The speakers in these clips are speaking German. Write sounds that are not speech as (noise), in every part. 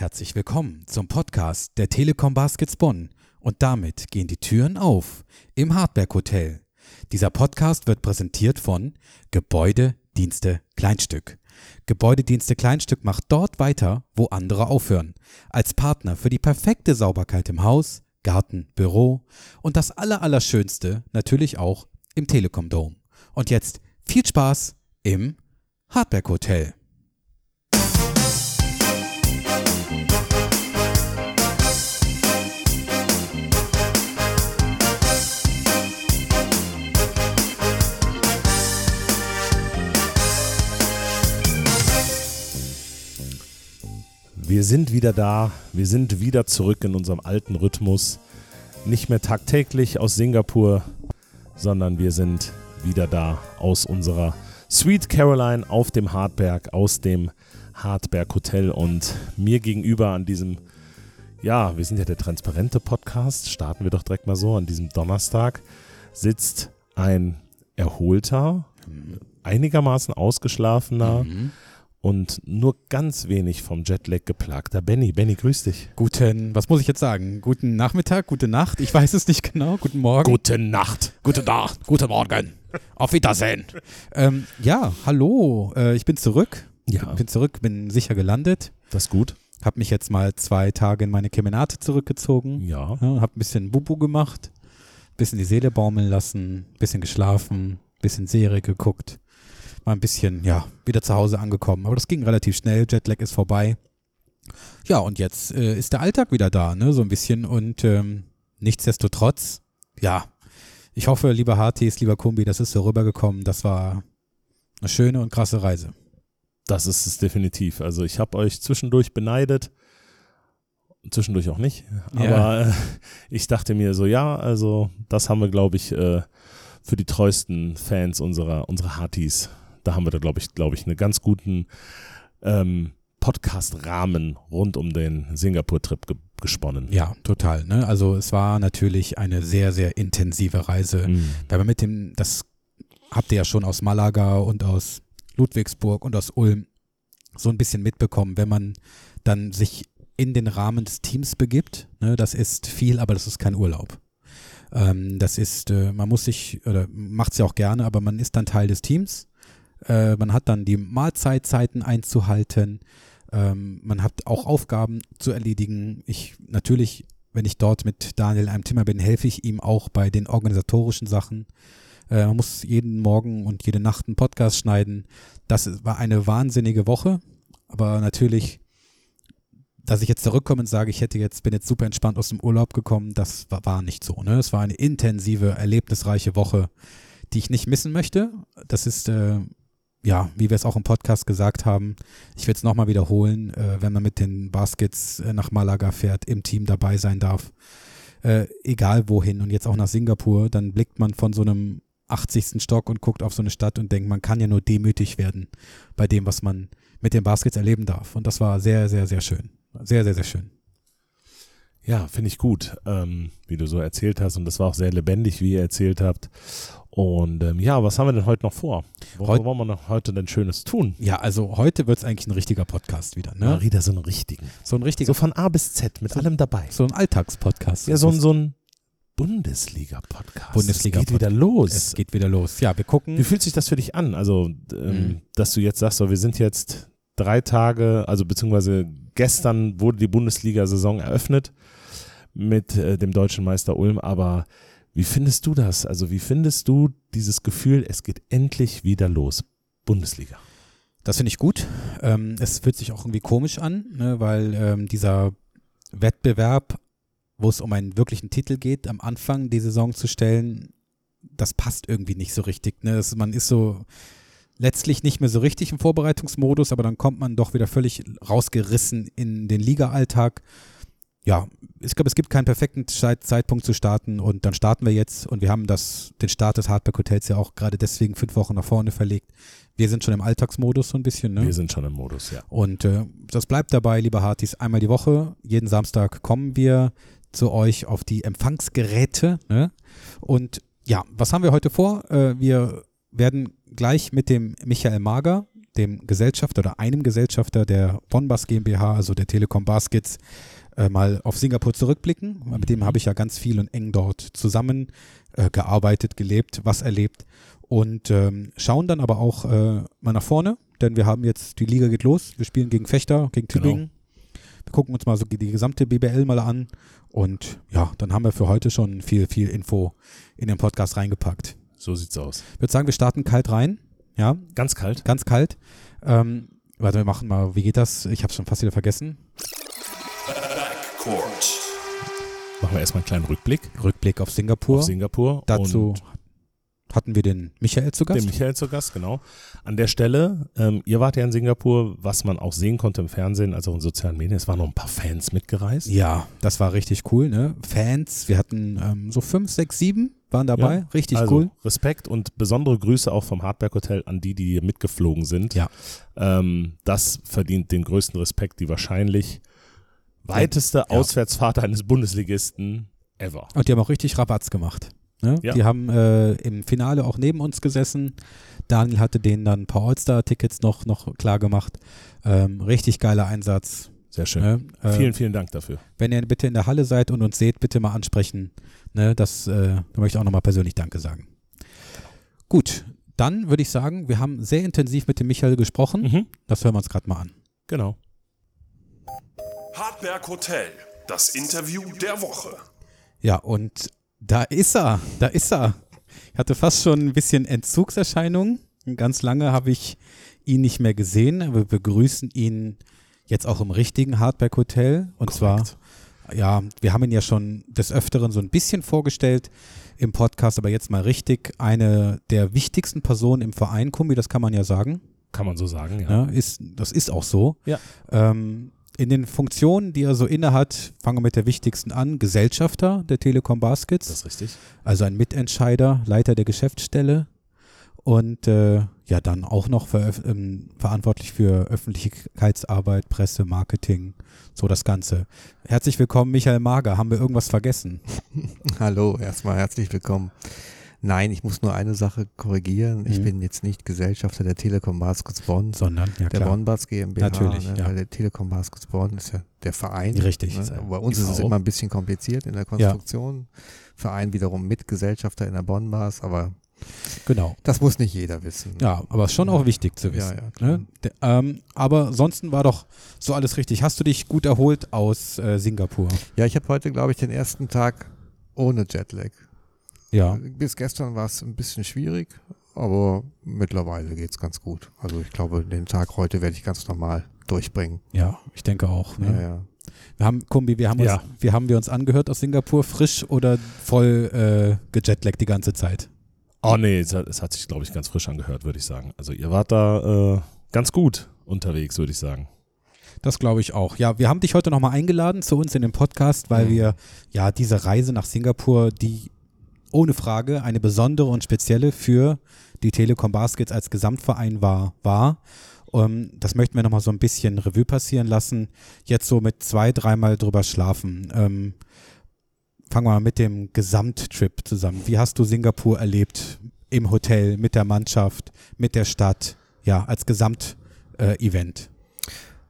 Herzlich willkommen zum Podcast der Telekom Baskets Bonn. Und damit gehen die Türen auf im Hardberg Hotel. Dieser Podcast wird präsentiert von Gebäudedienste Kleinstück. Gebäudedienste Kleinstück macht dort weiter, wo andere aufhören. Als Partner für die perfekte Sauberkeit im Haus, Garten, Büro und das Allerallerschönste natürlich auch im Telekom Dome. Und jetzt viel Spaß im Hardberg Hotel. Wir sind wieder da, wir sind wieder zurück in unserem alten Rhythmus. Nicht mehr tagtäglich aus Singapur, sondern wir sind wieder da aus unserer Sweet Caroline auf dem Hartberg, aus dem Hartberg Hotel. Und mir gegenüber an diesem, ja, wir sind ja der transparente Podcast, starten wir doch direkt mal so, an diesem Donnerstag sitzt ein erholter, einigermaßen ausgeschlafener, Mhm. Und nur ganz wenig vom Jetlag geplagter Benny. Benny, grüß dich. Guten, was muss ich jetzt sagen? Guten Nachmittag, gute Nacht, ich weiß es nicht genau. Guten Morgen. Gute Nacht. Gute Nacht, guten Morgen. Auf Wiedersehen. ähm, ja, hallo, äh, ich bin zurück. Ja, Bin zurück, bin sicher gelandet. das ist gut. Hab mich jetzt mal zwei Tage in meine Kemenate zurückgezogen. Ja. Ja, hab ein bisschen Bubu gemacht, bisschen die Seele baumeln lassen, bisschen geschlafen, bisschen Serie geguckt. Mal ein bisschen, ja, wieder zu Hause angekommen. Aber das ging relativ schnell, Jetlag ist vorbei. Ja, und jetzt äh, ist der Alltag wieder da, ne, so ein bisschen. Und ähm, nichtsdestotrotz, ja, ich hoffe, lieber Hartis, lieber Kumbi, das ist so rübergekommen. Das war eine schöne und krasse Reise. Das ist es definitiv. Also ich habe euch zwischendurch beneidet. Zwischendurch auch nicht. Ja. Aber äh, ich dachte mir so, ja, also das haben wir, glaube ich, äh, für die treuesten Fans unserer, unserer Hartis, da haben wir da, glaube ich, glaube ich, einen ganz guten ähm, Podcast-Rahmen rund um den Singapur-Trip ge gesponnen. Ja, total. Ne? Also es war natürlich eine sehr, sehr intensive Reise. Mhm. Weil man mit dem, das habt ihr ja schon aus Malaga und aus Ludwigsburg und aus Ulm so ein bisschen mitbekommen, wenn man dann sich in den Rahmen des Teams begibt. Ne, das ist viel, aber das ist kein Urlaub. Ähm, das ist, äh, man muss sich, oder macht es ja auch gerne, aber man ist dann Teil des Teams. Äh, man hat dann die Mahlzeitzeiten einzuhalten. Ähm, man hat auch Aufgaben zu erledigen. Ich natürlich, wenn ich dort mit Daniel in einem Zimmer bin, helfe ich ihm auch bei den organisatorischen Sachen. Äh, man muss jeden Morgen und jede Nacht einen Podcast schneiden. Das war eine wahnsinnige Woche, aber natürlich, dass ich jetzt zurückkomme und sage, ich hätte jetzt, bin jetzt super entspannt aus dem Urlaub gekommen, das war, war nicht so. Ne? Es war eine intensive, erlebnisreiche Woche, die ich nicht missen möchte. Das ist, äh, ja, wie wir es auch im Podcast gesagt haben, ich werde es nochmal wiederholen, äh, wenn man mit den Baskets äh, nach Malaga fährt, im Team dabei sein darf, äh, egal wohin und jetzt auch nach Singapur, dann blickt man von so einem 80. Stock und guckt auf so eine Stadt und denkt, man kann ja nur demütig werden bei dem, was man mit den Baskets erleben darf. Und das war sehr, sehr, sehr schön. Sehr, sehr, sehr schön. Ja, finde ich gut, ähm, wie du so erzählt hast. Und das war auch sehr lebendig, wie ihr erzählt habt. Und ähm, ja, was haben wir denn heute noch vor? Heut- wollen wir noch heute denn Schönes tun? Ja, also heute wird es eigentlich ein richtiger Podcast wieder. Ja, Ne? wieder so einen richtigen. So ein richtiger, So von A bis Z mit So- allem dabei. so ein Alltagspodcast. Ja, so ein, so ein Bundesliga-Podcast. Bundesliga- Es geht wieder los. Es geht wieder los. Ja, wir gucken. Wie fühlt sich das für dich an? Also, ähm, Mhm. dass du jetzt sagst, so, wir sind jetzt drei Tage, also beziehungsweise gestern wurde die Bundesliga-Saison eröffnet mit äh, dem deutschen Meister Ulm, aber wie findest du das? Also, wie findest du dieses Gefühl, es geht endlich wieder los? Bundesliga. Das finde ich gut. Ähm, es fühlt sich auch irgendwie komisch an, ne, weil ähm, dieser Wettbewerb, wo es um einen wirklichen Titel geht, am Anfang die Saison zu stellen, das passt irgendwie nicht so richtig. Ne? Das, man ist so letztlich nicht mehr so richtig im Vorbereitungsmodus, aber dann kommt man doch wieder völlig rausgerissen in den Liga-Alltag. Ja, ich glaube, es gibt keinen perfekten Zeit Zeitpunkt zu starten und dann starten wir jetzt und wir haben das, den Start des Hardback Hotels ja auch gerade deswegen fünf Wochen nach vorne verlegt. Wir sind schon im Alltagsmodus so ein bisschen, ne? Wir sind schon im Modus, ja. Und äh, das bleibt dabei, liebe Hartis, einmal die Woche, jeden Samstag kommen wir zu euch auf die Empfangsgeräte. Ne? Und ja, was haben wir heute vor? Äh, wir werden gleich mit dem Michael Mager dem Gesellschafter oder einem Gesellschafter der Bonbas GmbH, also der Telekom Baskets, äh, mal auf Singapur zurückblicken. Mit dem habe ich ja ganz viel und eng dort zusammen äh, gearbeitet, gelebt, was erlebt und ähm, schauen dann aber auch äh, mal nach vorne, denn wir haben jetzt, die Liga geht los, wir spielen gegen Fechter, gegen Genau. Tübingen. Wir gucken uns mal so die gesamte BBL mal an und ja, dann haben wir für heute schon viel, viel Info in den Podcast reingepackt. So sieht's aus. Ich würde sagen, wir starten kalt rein. Ja, Ganz kalt. ganz kalt. Ähm, warte, wir machen mal, wie geht das? Ich habe schon fast wieder vergessen. Backcourt. Machen wir erstmal einen kleinen Rückblick Rückblick auf Singapur. auf Singapur. Dazu und hatten wir den Michael zu Gast. Den Michael zu Gast, genau. An der Stelle, ähm, ihr wart ja in Singapur, was man auch sehen konnte im Fernsehen, als auch in sozialen Medien. Es waren noch ein paar Fans mitgereist. ja, das war richtig cool, ne? Fans, wir hatten ähm, so fünf, sechs, sieben waren dabei. Ja, richtig also, cool. Respekt und besondere Grüße auch vom Hardberg Hotel an die, die hier mitgeflogen sind. Ja. Ähm, das verdient den größten Respekt, die wahrscheinlich weiteste Ja. Auswärtsfahrt eines Bundesligisten ever. Und die haben auch richtig Rabatz gemacht. Ne? Ja. Die haben äh, im Finale auch neben uns gesessen. Daniel hatte denen dann ein paar All-Star-Tickets noch, noch klar gemacht. Ähm, richtig geiler Einsatz. Sehr schön. Ne? Äh, Vielen, vielen Dank dafür. Wenn ihr bitte in der Halle seid und uns seht, bitte mal ansprechen. Ne, das äh, da möchte ich auch nochmal persönlich Danke sagen. Gut, dann würde ich sagen, wir haben sehr intensiv mit dem Michael gesprochen. Mhm. Das hören wir uns gerade mal an. Genau. Hartberg Hotel. Das Interview der Woche. Ja, und da ist er, da ist er. Ich hatte fast schon ein bisschen Entzugserscheinungen. Ganz lange habe ich ihn nicht mehr gesehen. Wir begrüßen ihn jetzt auch im richtigen Hardback Hotel. Und Korrekt. zwar, ja, wir haben ihn ja schon des Öfteren so ein bisschen vorgestellt im Podcast, aber jetzt mal richtig. Eine der wichtigsten Personen im Verein, Kumbi, das kann man ja sagen. Kann man so sagen, ja. Ja, ist, das ist auch so. Ja. Ähm, in den Funktionen, die er so innehat, fangen wir mit der wichtigsten an. Gesellschafter der Telekom Baskets, Das ist richtig. also ein Mitentscheider, Leiter der Geschäftsstelle und äh, ja dann auch noch veröf- ähm, verantwortlich für Öffentlichkeitsarbeit, Presse, Marketing, so das Ganze. Herzlich willkommen, Michael Mager. Haben wir irgendwas vergessen? (laughs) Hallo, erstmal herzlich willkommen. Nein, ich muss nur eine Sache korrigieren. Ich Mhm. bin jetzt nicht Gesellschafter der Telekom Baskets Bonn, Sondern, ja der klar. Bonbas GmbH. Natürlich, ne, ja. Weil der Telekom Baskets Bonn ist ja der Verein. Richtig. Ne? Ja Bei uns ist es immer ein bisschen kompliziert in der Konstruktion. Verein wiederum Mitgesellschafter in der Bonbas, aber Genau. das muss nicht jeder wissen. Ja, aber ist schon auch wichtig zu Ja, wissen. ja, klar. ne? De, ähm, aber ansonsten war doch so alles richtig. Hast du dich gut erholt aus äh, Singapur? Ja, ich habe heute, glaube ich, den ersten Tag ohne Jetlag. Ja. Bis gestern war es ein bisschen schwierig, aber mittlerweile geht's ganz gut. Also ich glaube, den Tag heute werde ich ganz normal durchbringen. Ja, ich denke auch. Ne? Ja, ja. Wir haben, Kumbi, wir haben, uns, Ja. wir haben wir uns angehört aus Singapur, frisch oder voll äh, gejetlaggt die ganze Zeit? Oh nee, es hat, es hat sich, glaube ich, ganz frisch angehört, würde ich sagen. Also ihr wart da äh, ganz gut unterwegs, würde ich sagen. Das glaube ich auch. Ja, wir haben dich heute nochmal eingeladen zu uns in den Podcast, weil Mhm. wir ja diese Reise nach Singapur, die ohne Frage eine besondere und spezielle für die Telekom Baskets als Gesamtverein war. war. Ähm, das möchten wir nochmal so ein bisschen Revue passieren lassen. Jetzt so mit zwei, dreimal drüber schlafen. Ähm, fangen wir mal mit dem Gesamttrip zusammen. Wie hast du Singapur erlebt? Im Hotel, mit der Mannschaft, mit der Stadt, ja, als Gesamtevent.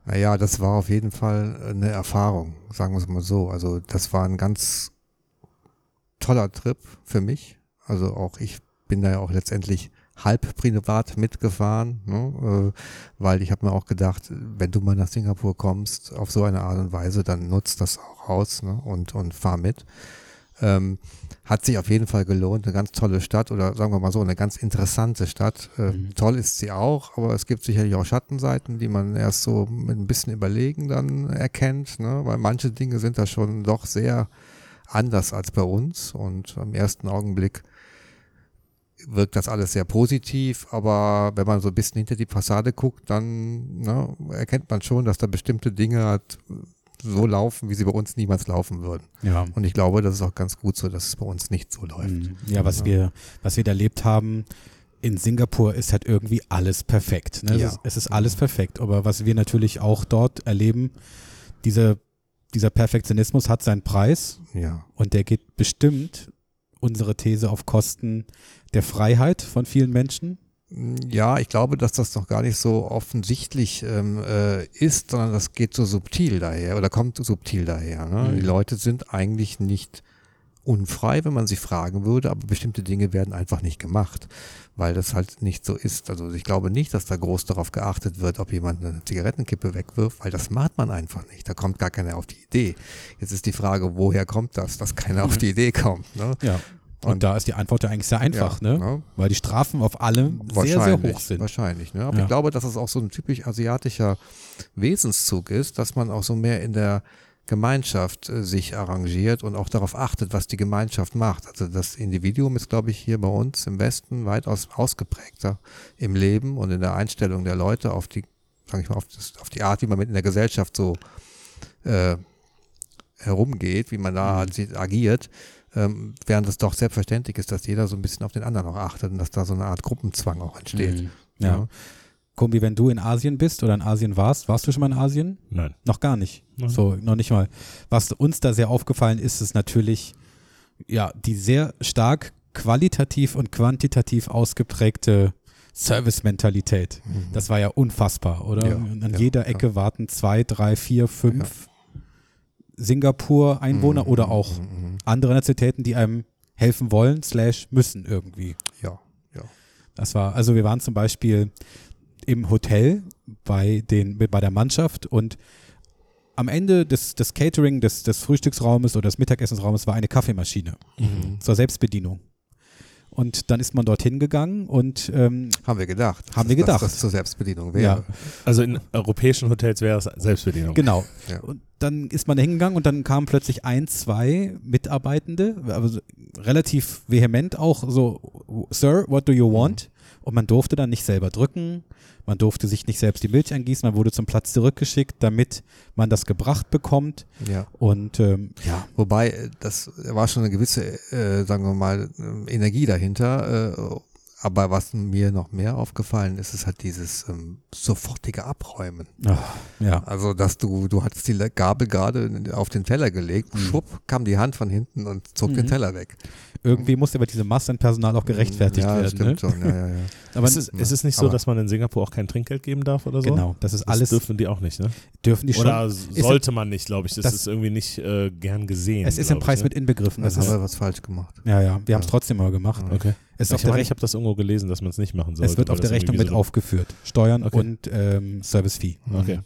Naja, das war auf jeden Fall eine Erfahrung, sagen wir es mal so. Also das war ein ganz toller Trip für mich. Also auch ich bin da ja auch letztendlich halb privat mitgefahren, ne? äh, weil ich habe mir auch gedacht, wenn du mal nach Singapur kommst, auf so eine Art und Weise, dann nutzt das auch aus ne? und, und fahr mit. Ähm, hat sich auf jeden Fall gelohnt, eine ganz tolle Stadt oder sagen wir mal so, eine ganz interessante Stadt. Äh, Mhm. Toll ist sie auch, aber es gibt sicherlich auch Schattenseiten, die man erst so mit ein bisschen Überlegen dann erkennt, ne? weil manche Dinge sind da schon doch sehr anders als bei uns und am ersten Augenblick wirkt das alles sehr positiv, aber wenn man so ein bisschen hinter die Fassade guckt, dann ne, erkennt man schon, dass da bestimmte Dinge halt so laufen, wie sie bei uns niemals laufen würden. Ja. Und ich glaube, das ist auch ganz gut so, dass es bei uns nicht so läuft. Mhm. Ja, was wir, was wir da erlebt haben in Singapur ist halt irgendwie alles perfekt. Ne? Ja. Es, ist, es ist alles perfekt. Aber was wir natürlich auch dort erleben, diese, dieser Perfektionismus hat seinen Preis Ja, und der geht bestimmt unsere These auf Kosten der Freiheit von vielen Menschen. Ja, ich glaube, dass das noch gar nicht so offensichtlich ähm, äh, ist, sondern das geht so subtil daher oder kommt subtil daher. Ne? Mhm. Die Leute sind eigentlich nicht unfrei, wenn man sie fragen würde, aber bestimmte Dinge werden einfach nicht gemacht, weil das halt nicht so ist. Also ich glaube nicht, dass da groß darauf geachtet wird, ob jemand eine Zigarettenkippe wegwirft, weil das macht man einfach nicht. Da kommt gar keiner auf die Idee. Jetzt ist die Frage, woher kommt das, dass keiner auf die Idee kommt. Ne? Ja. Und, Und- da ist die Antwort ja eigentlich sehr einfach, Ja, ne? ne? Weil die Strafen auf allem sehr, sehr Wahrscheinlich, hoch sind. Wahrscheinlich, ne? Aber Ja. ich glaube, dass es auch so ein typisch asiatischer Wesenszug ist, dass man auch so mehr in der Gemeinschaft äh, sich arrangiert und auch darauf achtet, was die Gemeinschaft macht. Also das Individuum ist, glaube ich, hier bei uns im Westen weitaus ausgeprägter im Leben und in der Einstellung der Leute auf die, sage ich mal, auf, das, auf die Art, wie man mit in der Gesellschaft so äh, herumgeht, wie man da halt sich agiert, ähm, während es doch selbstverständlich ist, dass jeder so ein bisschen auf den anderen auch achtet und dass da so eine Art Gruppenzwang auch entsteht. Mhm. Ja. Kumbi, wenn du in Asien bist oder in Asien warst, warst du schon mal in Asien? Nein. Noch gar nicht. Nein. So, noch nicht mal. Was uns da sehr aufgefallen ist, ist natürlich, ja, die sehr stark qualitativ und quantitativ ausgeprägte Service-Mentalität. Das war ja unfassbar, oder? Ja, Und An ja, jeder Ecke warten zwei, drei, vier, fünf Singapur-Einwohner oder auch Mhm. andere Nationalitäten, die einem helfen wollen, slash müssen irgendwie. Ja, ja. Das war, also wir waren zum Beispiel im Hotel bei, den, bei der Mannschaft und am Ende des, des Catering, des, des Frühstücksraumes oder des Mittagessensraumes war eine Kaffeemaschine zur Selbstbedienung. Und dann ist man dorthin gegangen und ähm, Haben wir gedacht. Haben wir dass gedacht. Das zur Selbstbedienung ja, wäre. Also in europäischen Hotels wäre es Selbstbedienung. genau. Ja. Und dann ist man da hingegangen und dann kamen plötzlich ein, zwei Mitarbeitende, aber so relativ vehement auch so, Sir, what do you want? Und man durfte dann nicht selber drücken, man durfte sich nicht selbst die Milch eingießen, man wurde zum Platz zurückgeschickt, damit man das gebracht bekommt. Ja. Und ähm, ja, Wobei, äh, das war schon eine gewisse, äh, sagen wir mal, äh, Energie dahinter. Äh, aber was mir noch mehr aufgefallen ist, ist halt dieses ähm, sofortige Abräumen. ach, ja, Also, dass du, du hattest die Gabel gerade auf den Teller gelegt, schwupp, kam die Hand von hinten und zog den Mhm. Teller weg. irgendwie musste aber diese Masse an Personal auch gerechtfertigt ja, werden. stimmt ne? schon, ja, ja, ja. (laughs) Aber ist, es, ist es nicht so, dass man in Singapur auch kein Trinkgeld geben darf oder so? genau, das ist Das alles, dürfen die auch nicht, ne? dürfen die schon. Oder sollte man nicht, glaube ich. Das, das- ist irgendwie nicht äh, gern gesehen. es ist im Preis ich, mit inbegriffen. Das Dann haben wir was falsch gemacht. ja, ja, wir haben es Ja. trotzdem mal gemacht. ne? Okay. Es ist ich habe das irgendwo gelesen, dass man es nicht machen sollte. Es wird auf der Rechnung mit so- aufgeführt. Steuern Okay. und ähm, Service-Fee. Okay.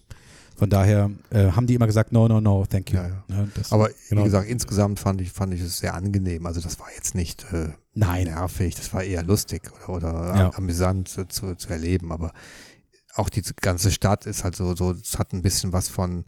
Von daher äh, haben die immer gesagt, no, no, no, thank you. Ja, ja. Ne, das, Aber Genau. wie gesagt, insgesamt fand ich, fand ich es sehr angenehm. Also das war jetzt nicht äh, Nein. nervig, das war eher lustig oder, oder Ja. amüsant zu, zu, zu erleben. Aber auch die ganze Stadt ist halt so, so, es hat ein bisschen was von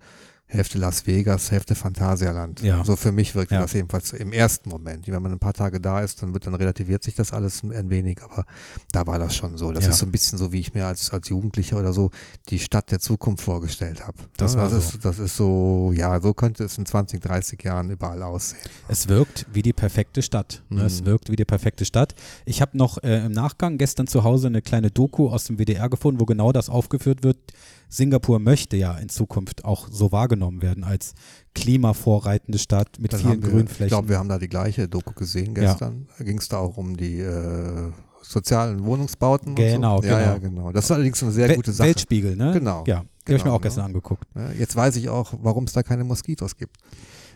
Hälfte Las Vegas, Hälfte Phantasialand. Ja. So für mich wirkte Ja. das jedenfalls im ersten Moment. Wenn man ein paar Tage da ist, dann wird dann relativiert sich das alles ein- wenig, aber da war das schon so. Das Ja. ist so ein bisschen so, wie ich mir als, als Jugendlicher oder so die Stadt der Zukunft vorgestellt habe. Das Ja, war das ist, das ist so, ja, so könnte es in 20, 30 Jahren überall aussehen. Es wirkt wie die perfekte Stadt. Ne? Es Mhm. wirkt wie die perfekte Stadt. Ich habe noch äh, im Nachgang gestern zu Hause eine kleine Doku aus dem WDR gefunden, wo genau das aufgeführt wird. Singapur möchte ja in Zukunft auch so wahrgenommen werden als klimavorreitende Stadt mit Dann vielen wir, Ich Grünflächen. glaube, wir haben da die gleiche Doku gesehen Ja. gestern. Da ging es da auch um die äh, sozialen Wohnungsbauten. Genau, und so. Ja, ja, genau. genau. Das ist allerdings eine sehr Wel- gute Sache. Weltspiegel, ne? Genau. Ja, die habe ich mir Genau, auch gestern ne? angeguckt. Ja, jetzt weiß ich auch, warum es da keine Moskitos gibt.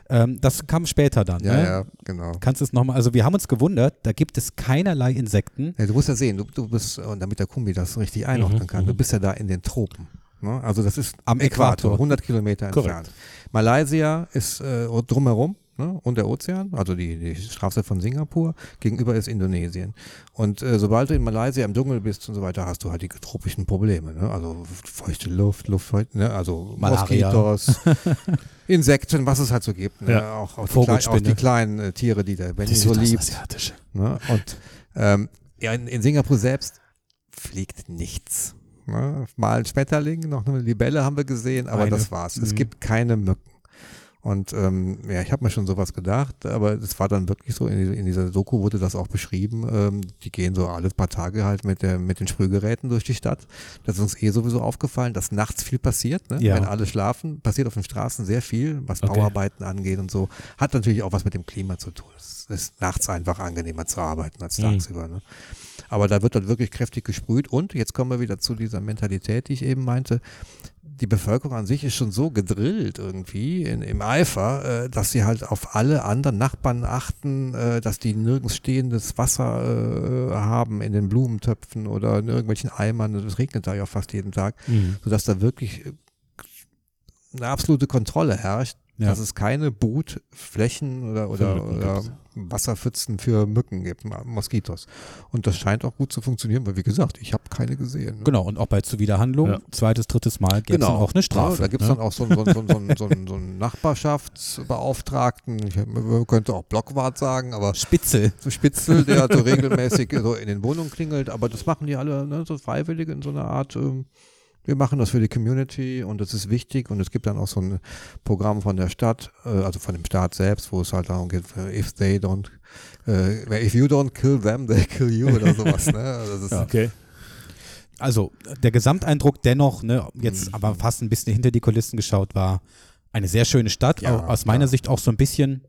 Ähm, das kam später dann. Ja, ne? ja, genau. Kannst du es nochmal, also wir haben uns gewundert, da gibt es keinerlei Insekten. Ja, du musst ja sehen, du, du bist, und damit der Kumbi das richtig einordnen Mhm, kann, du bist ja da in den Tropen. Ne? Also das ist Am Äquator, Äquator. 100 Kilometer Korrekt. entfernt. Malaysia ist äh, drumherum ne? und der Ozean, also die, die Straße von Singapur. Gegenüber ist Indonesien. Und äh, sobald du in Malaysia im Dschungel bist und so weiter, hast du halt die tropischen Probleme. Ne? Also feuchte Luft, Luftfeucht, ne? also Malaria. Moskitos, (laughs) Insekten, was es halt so gibt. Ne? Ja. Auch, auch, die, klein, auch die kleinen äh, Tiere, die der Benny so liebt. Ne? Und ähm, ja, in, in Singapur selbst fliegt nichts. Ne? Mal ein Schmetterling, noch eine Libelle haben wir gesehen, aber Eine. das war's. Es Mhm. gibt keine Mücken. Und ähm, ja, ich habe mir schon sowas gedacht, aber es war dann wirklich so, in, in dieser Doku wurde das auch beschrieben, ähm, die gehen so alle paar Tage halt mit, der, mit den Sprühgeräten durch die Stadt. Das ist uns eh sowieso aufgefallen, dass nachts viel passiert, ne? Ja. wenn alle schlafen, passiert auf den Straßen sehr viel, was Okay. Bauarbeiten angeht und so. Hat natürlich auch was mit dem Klima zu tun. Es ist nachts einfach angenehmer zu arbeiten als Mhm. tagsüber. Ne? Aber da wird dann wirklich kräftig gesprüht und jetzt kommen wir wieder zu dieser Mentalität, die ich eben meinte. Die Bevölkerung an sich ist schon so gedrillt irgendwie in, im Eifer, äh, dass sie halt auf alle anderen Nachbarn achten, äh, dass die nirgends stehendes Wasser äh, haben in den Blumentöpfen oder in irgendwelchen Eimern. Es regnet da ja fast jeden Tag, Mhm. sodass da wirklich äh, eine absolute Kontrolle herrscht, Ja. dass es keine Brutflächen oder, oder, Mücken oder. Wasserpfützen für Mücken gibt, Moskitos. Und das scheint auch gut zu funktionieren, weil wie gesagt, ich habe keine gesehen. ne? Genau, und auch bei Zuwiderhandlung, Ja. zweites, drittes Mal gibt es dann auch eine Strafe. Ja, da gibt es ne? dann auch so, einen- so, so, so, einen- so einen (laughs) Nachbarschaftsbeauftragten, ich man könnte auch Blockwart sagen, aber Spitzel. so Spitzel, der so (laughs) regelmäßig so in den Wohnungen klingelt, aber das machen die alle, ne, so Freiwillige in so einer Art, ähm, wir machen das für die Community und das ist wichtig und es gibt dann auch so ein Programm von der Stadt, äh, also von dem Staat selbst, wo es halt darum geht, äh, if they don't, äh, if you don't kill them, (laughs) they kill you oder sowas, ne? Also das ist, Okay. Also der Gesamteindruck dennoch, ne, jetzt Mhm. aber fast ein bisschen hinter die Kulissen geschaut, war eine sehr schöne Stadt. Ja, aus meiner ja. Sicht auch so ein bisschen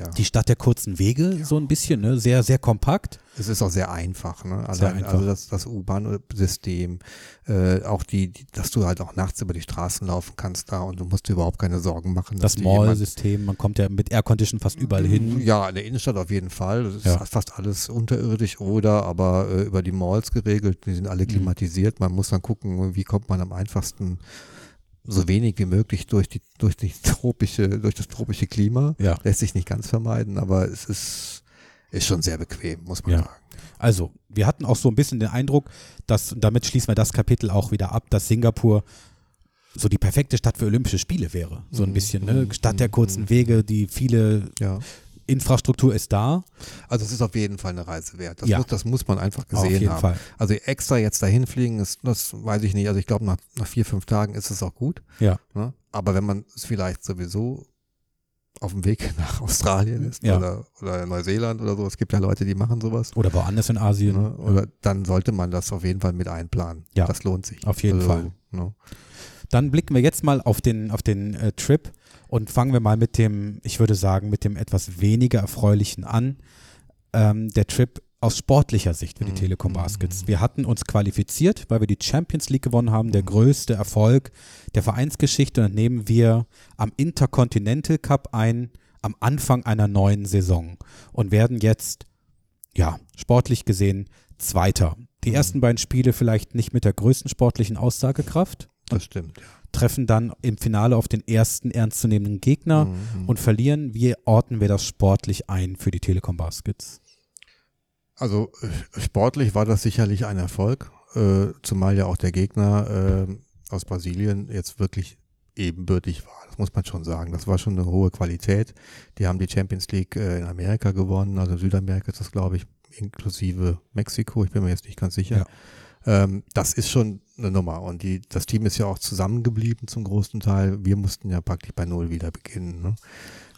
ja. die Stadt der kurzen Wege, so ein bisschen, ne? Sehr, sehr kompakt. Es ist auch sehr einfach, ne? Also, Sehr einfach. also das, das U-Bahn-System, äh, auch die, die, dass du halt auch nachts über die Straßen laufen kannst da und du musst dir überhaupt keine Sorgen machen. Das Mall-System, man kommt ja mit Aircondition fast überall hin. Ja, in der Innenstadt auf jeden Fall. Das ist Ja. fast alles unterirdisch oder aber äh, über die Malls geregelt. Die sind alle Mhm. klimatisiert. Man muss dann gucken, wie kommt man am einfachsten so wenig wie möglich durch die durch die tropische durch das tropische Klima. Ja. Lässt sich nicht ganz vermeiden, aber es ist ist schon sehr bequem, muss man Ja. sagen. Also, wir hatten auch so ein bisschen den Eindruck, dass, und damit schließen wir das Kapitel auch wieder ab, dass Singapur so die perfekte Stadt für Olympische Spiele wäre. So ein Mhm. bisschen, ne? Mhm. Stadt der kurzen Wege, die viele Ja. Infrastruktur ist da. Also es ist auf jeden Fall eine Reise wert. Das, Ja. muss, das muss man einfach Auf gesehen jeden haben. Fall. Also extra jetzt dahin fliegen, ist, das weiß ich nicht. Also ich glaube, nach, nach vier, fünf Tagen ist es auch gut. Ja. Ne? Aber wenn man es vielleicht sowieso auf dem Weg (laughs) nach Australien ist Ja. oder, oder Neuseeland oder so, es gibt ja Leute, die machen sowas. Oder woanders in Asien. Ne? Oder dann sollte man das auf jeden Fall mit einplanen. Ja. Das lohnt sich. Auf jeden also, Fall. Ne? Dann blicken wir jetzt mal auf den, auf den äh, Trip und fangen wir mal mit dem, ich würde sagen, mit dem etwas weniger erfreulichen an. Ähm, der Trip aus sportlicher Sicht für die Mhm. Telekom Baskets. Wir hatten uns qualifiziert, weil wir die Champions League gewonnen haben, der größte Erfolg der Vereinsgeschichte. Und dann nehmen wir am Intercontinental Cup ein, am Anfang einer neuen Saison und werden jetzt, ja, sportlich gesehen, Zweiter. Die Mhm. ersten beiden Spiele vielleicht nicht mit der größten sportlichen Aussagekraft Das stimmt. Ja. Treffen dann im Finale auf den ersten ernstzunehmenden Gegner Mhm. und verlieren. Wie ordnen wir das sportlich ein für die Telekom Baskets? Also äh, sportlich war das sicherlich ein Erfolg, äh, zumal ja auch der Gegner äh, aus Brasilien jetzt wirklich ebenbürtig war. Das muss man schon sagen. Das war schon eine hohe Qualität. Die haben die Champions League äh, in Amerika gewonnen, also Südamerika ist das, glaube ich, inklusive Mexiko. Ich bin mir jetzt nicht ganz sicher. Ähm, das ist schon eine Nummer. Und die, das Team ist ja auch zusammengeblieben zum großen Teil. Wir mussten ja praktisch bei Null wieder beginnen. Ne?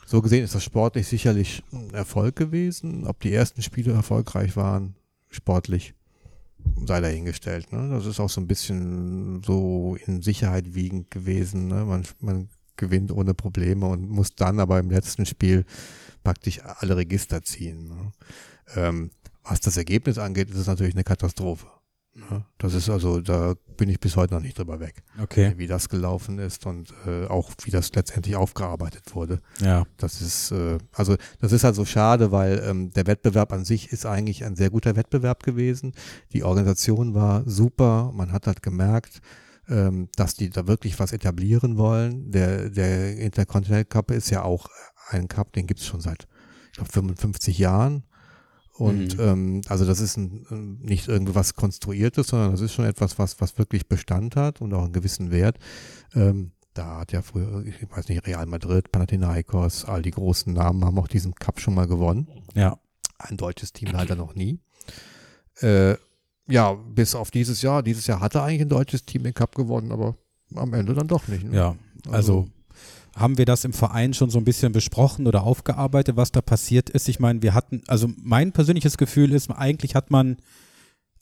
So gesehen ist das sportlich sicherlich ein Erfolg gewesen. Ob die ersten Spiele erfolgreich waren, sportlich, sei dahingestellt. Ne? Das ist auch so ein bisschen so in Sicherheit wiegend gewesen. Ne? Man, man gewinnt ohne Probleme und muss dann aber im letzten Spiel praktisch alle Register ziehen. Ne? Ähm, was das Ergebnis angeht, ist es natürlich eine Katastrophe. Ne? Das ist also, da bin ich bis heute noch nicht drüber weg, Okay. wie das gelaufen ist und äh, auch wie das letztendlich aufgearbeitet wurde. Ja. Das ist, äh, also das ist halt so schade, weil ähm, der Wettbewerb an sich ist eigentlich ein sehr guter Wettbewerb gewesen. Die Organisation war super. Man hat halt gemerkt, ähm, dass die da wirklich was etablieren wollen. Der, der Intercontinental Cup ist ja auch ein Cup, den gibt es schon seit, ich glaube, 55 Jahren. Und Mhm. ähm, also das ist ein, ähm, nicht irgendwas Konstruiertes, sondern das ist schon etwas, was, was wirklich Bestand hat und auch einen gewissen Wert. Ähm, da hat ja früher, ich weiß nicht, Real Madrid, Panathinaikos, all die großen Namen haben auch diesen Cup schon mal gewonnen. Ja. Ein deutsches Team leider noch nie. Äh, ja, bis auf dieses Jahr. Dieses Jahr hatte eigentlich ein deutsches Team den Cup gewonnen, aber am Ende dann doch nicht. Ne? Ja. Also haben wir das im Verein schon so ein bisschen besprochen oder aufgearbeitet, was da passiert ist? Ich meine, wir hatten, also mein persönliches Gefühl ist, eigentlich hat man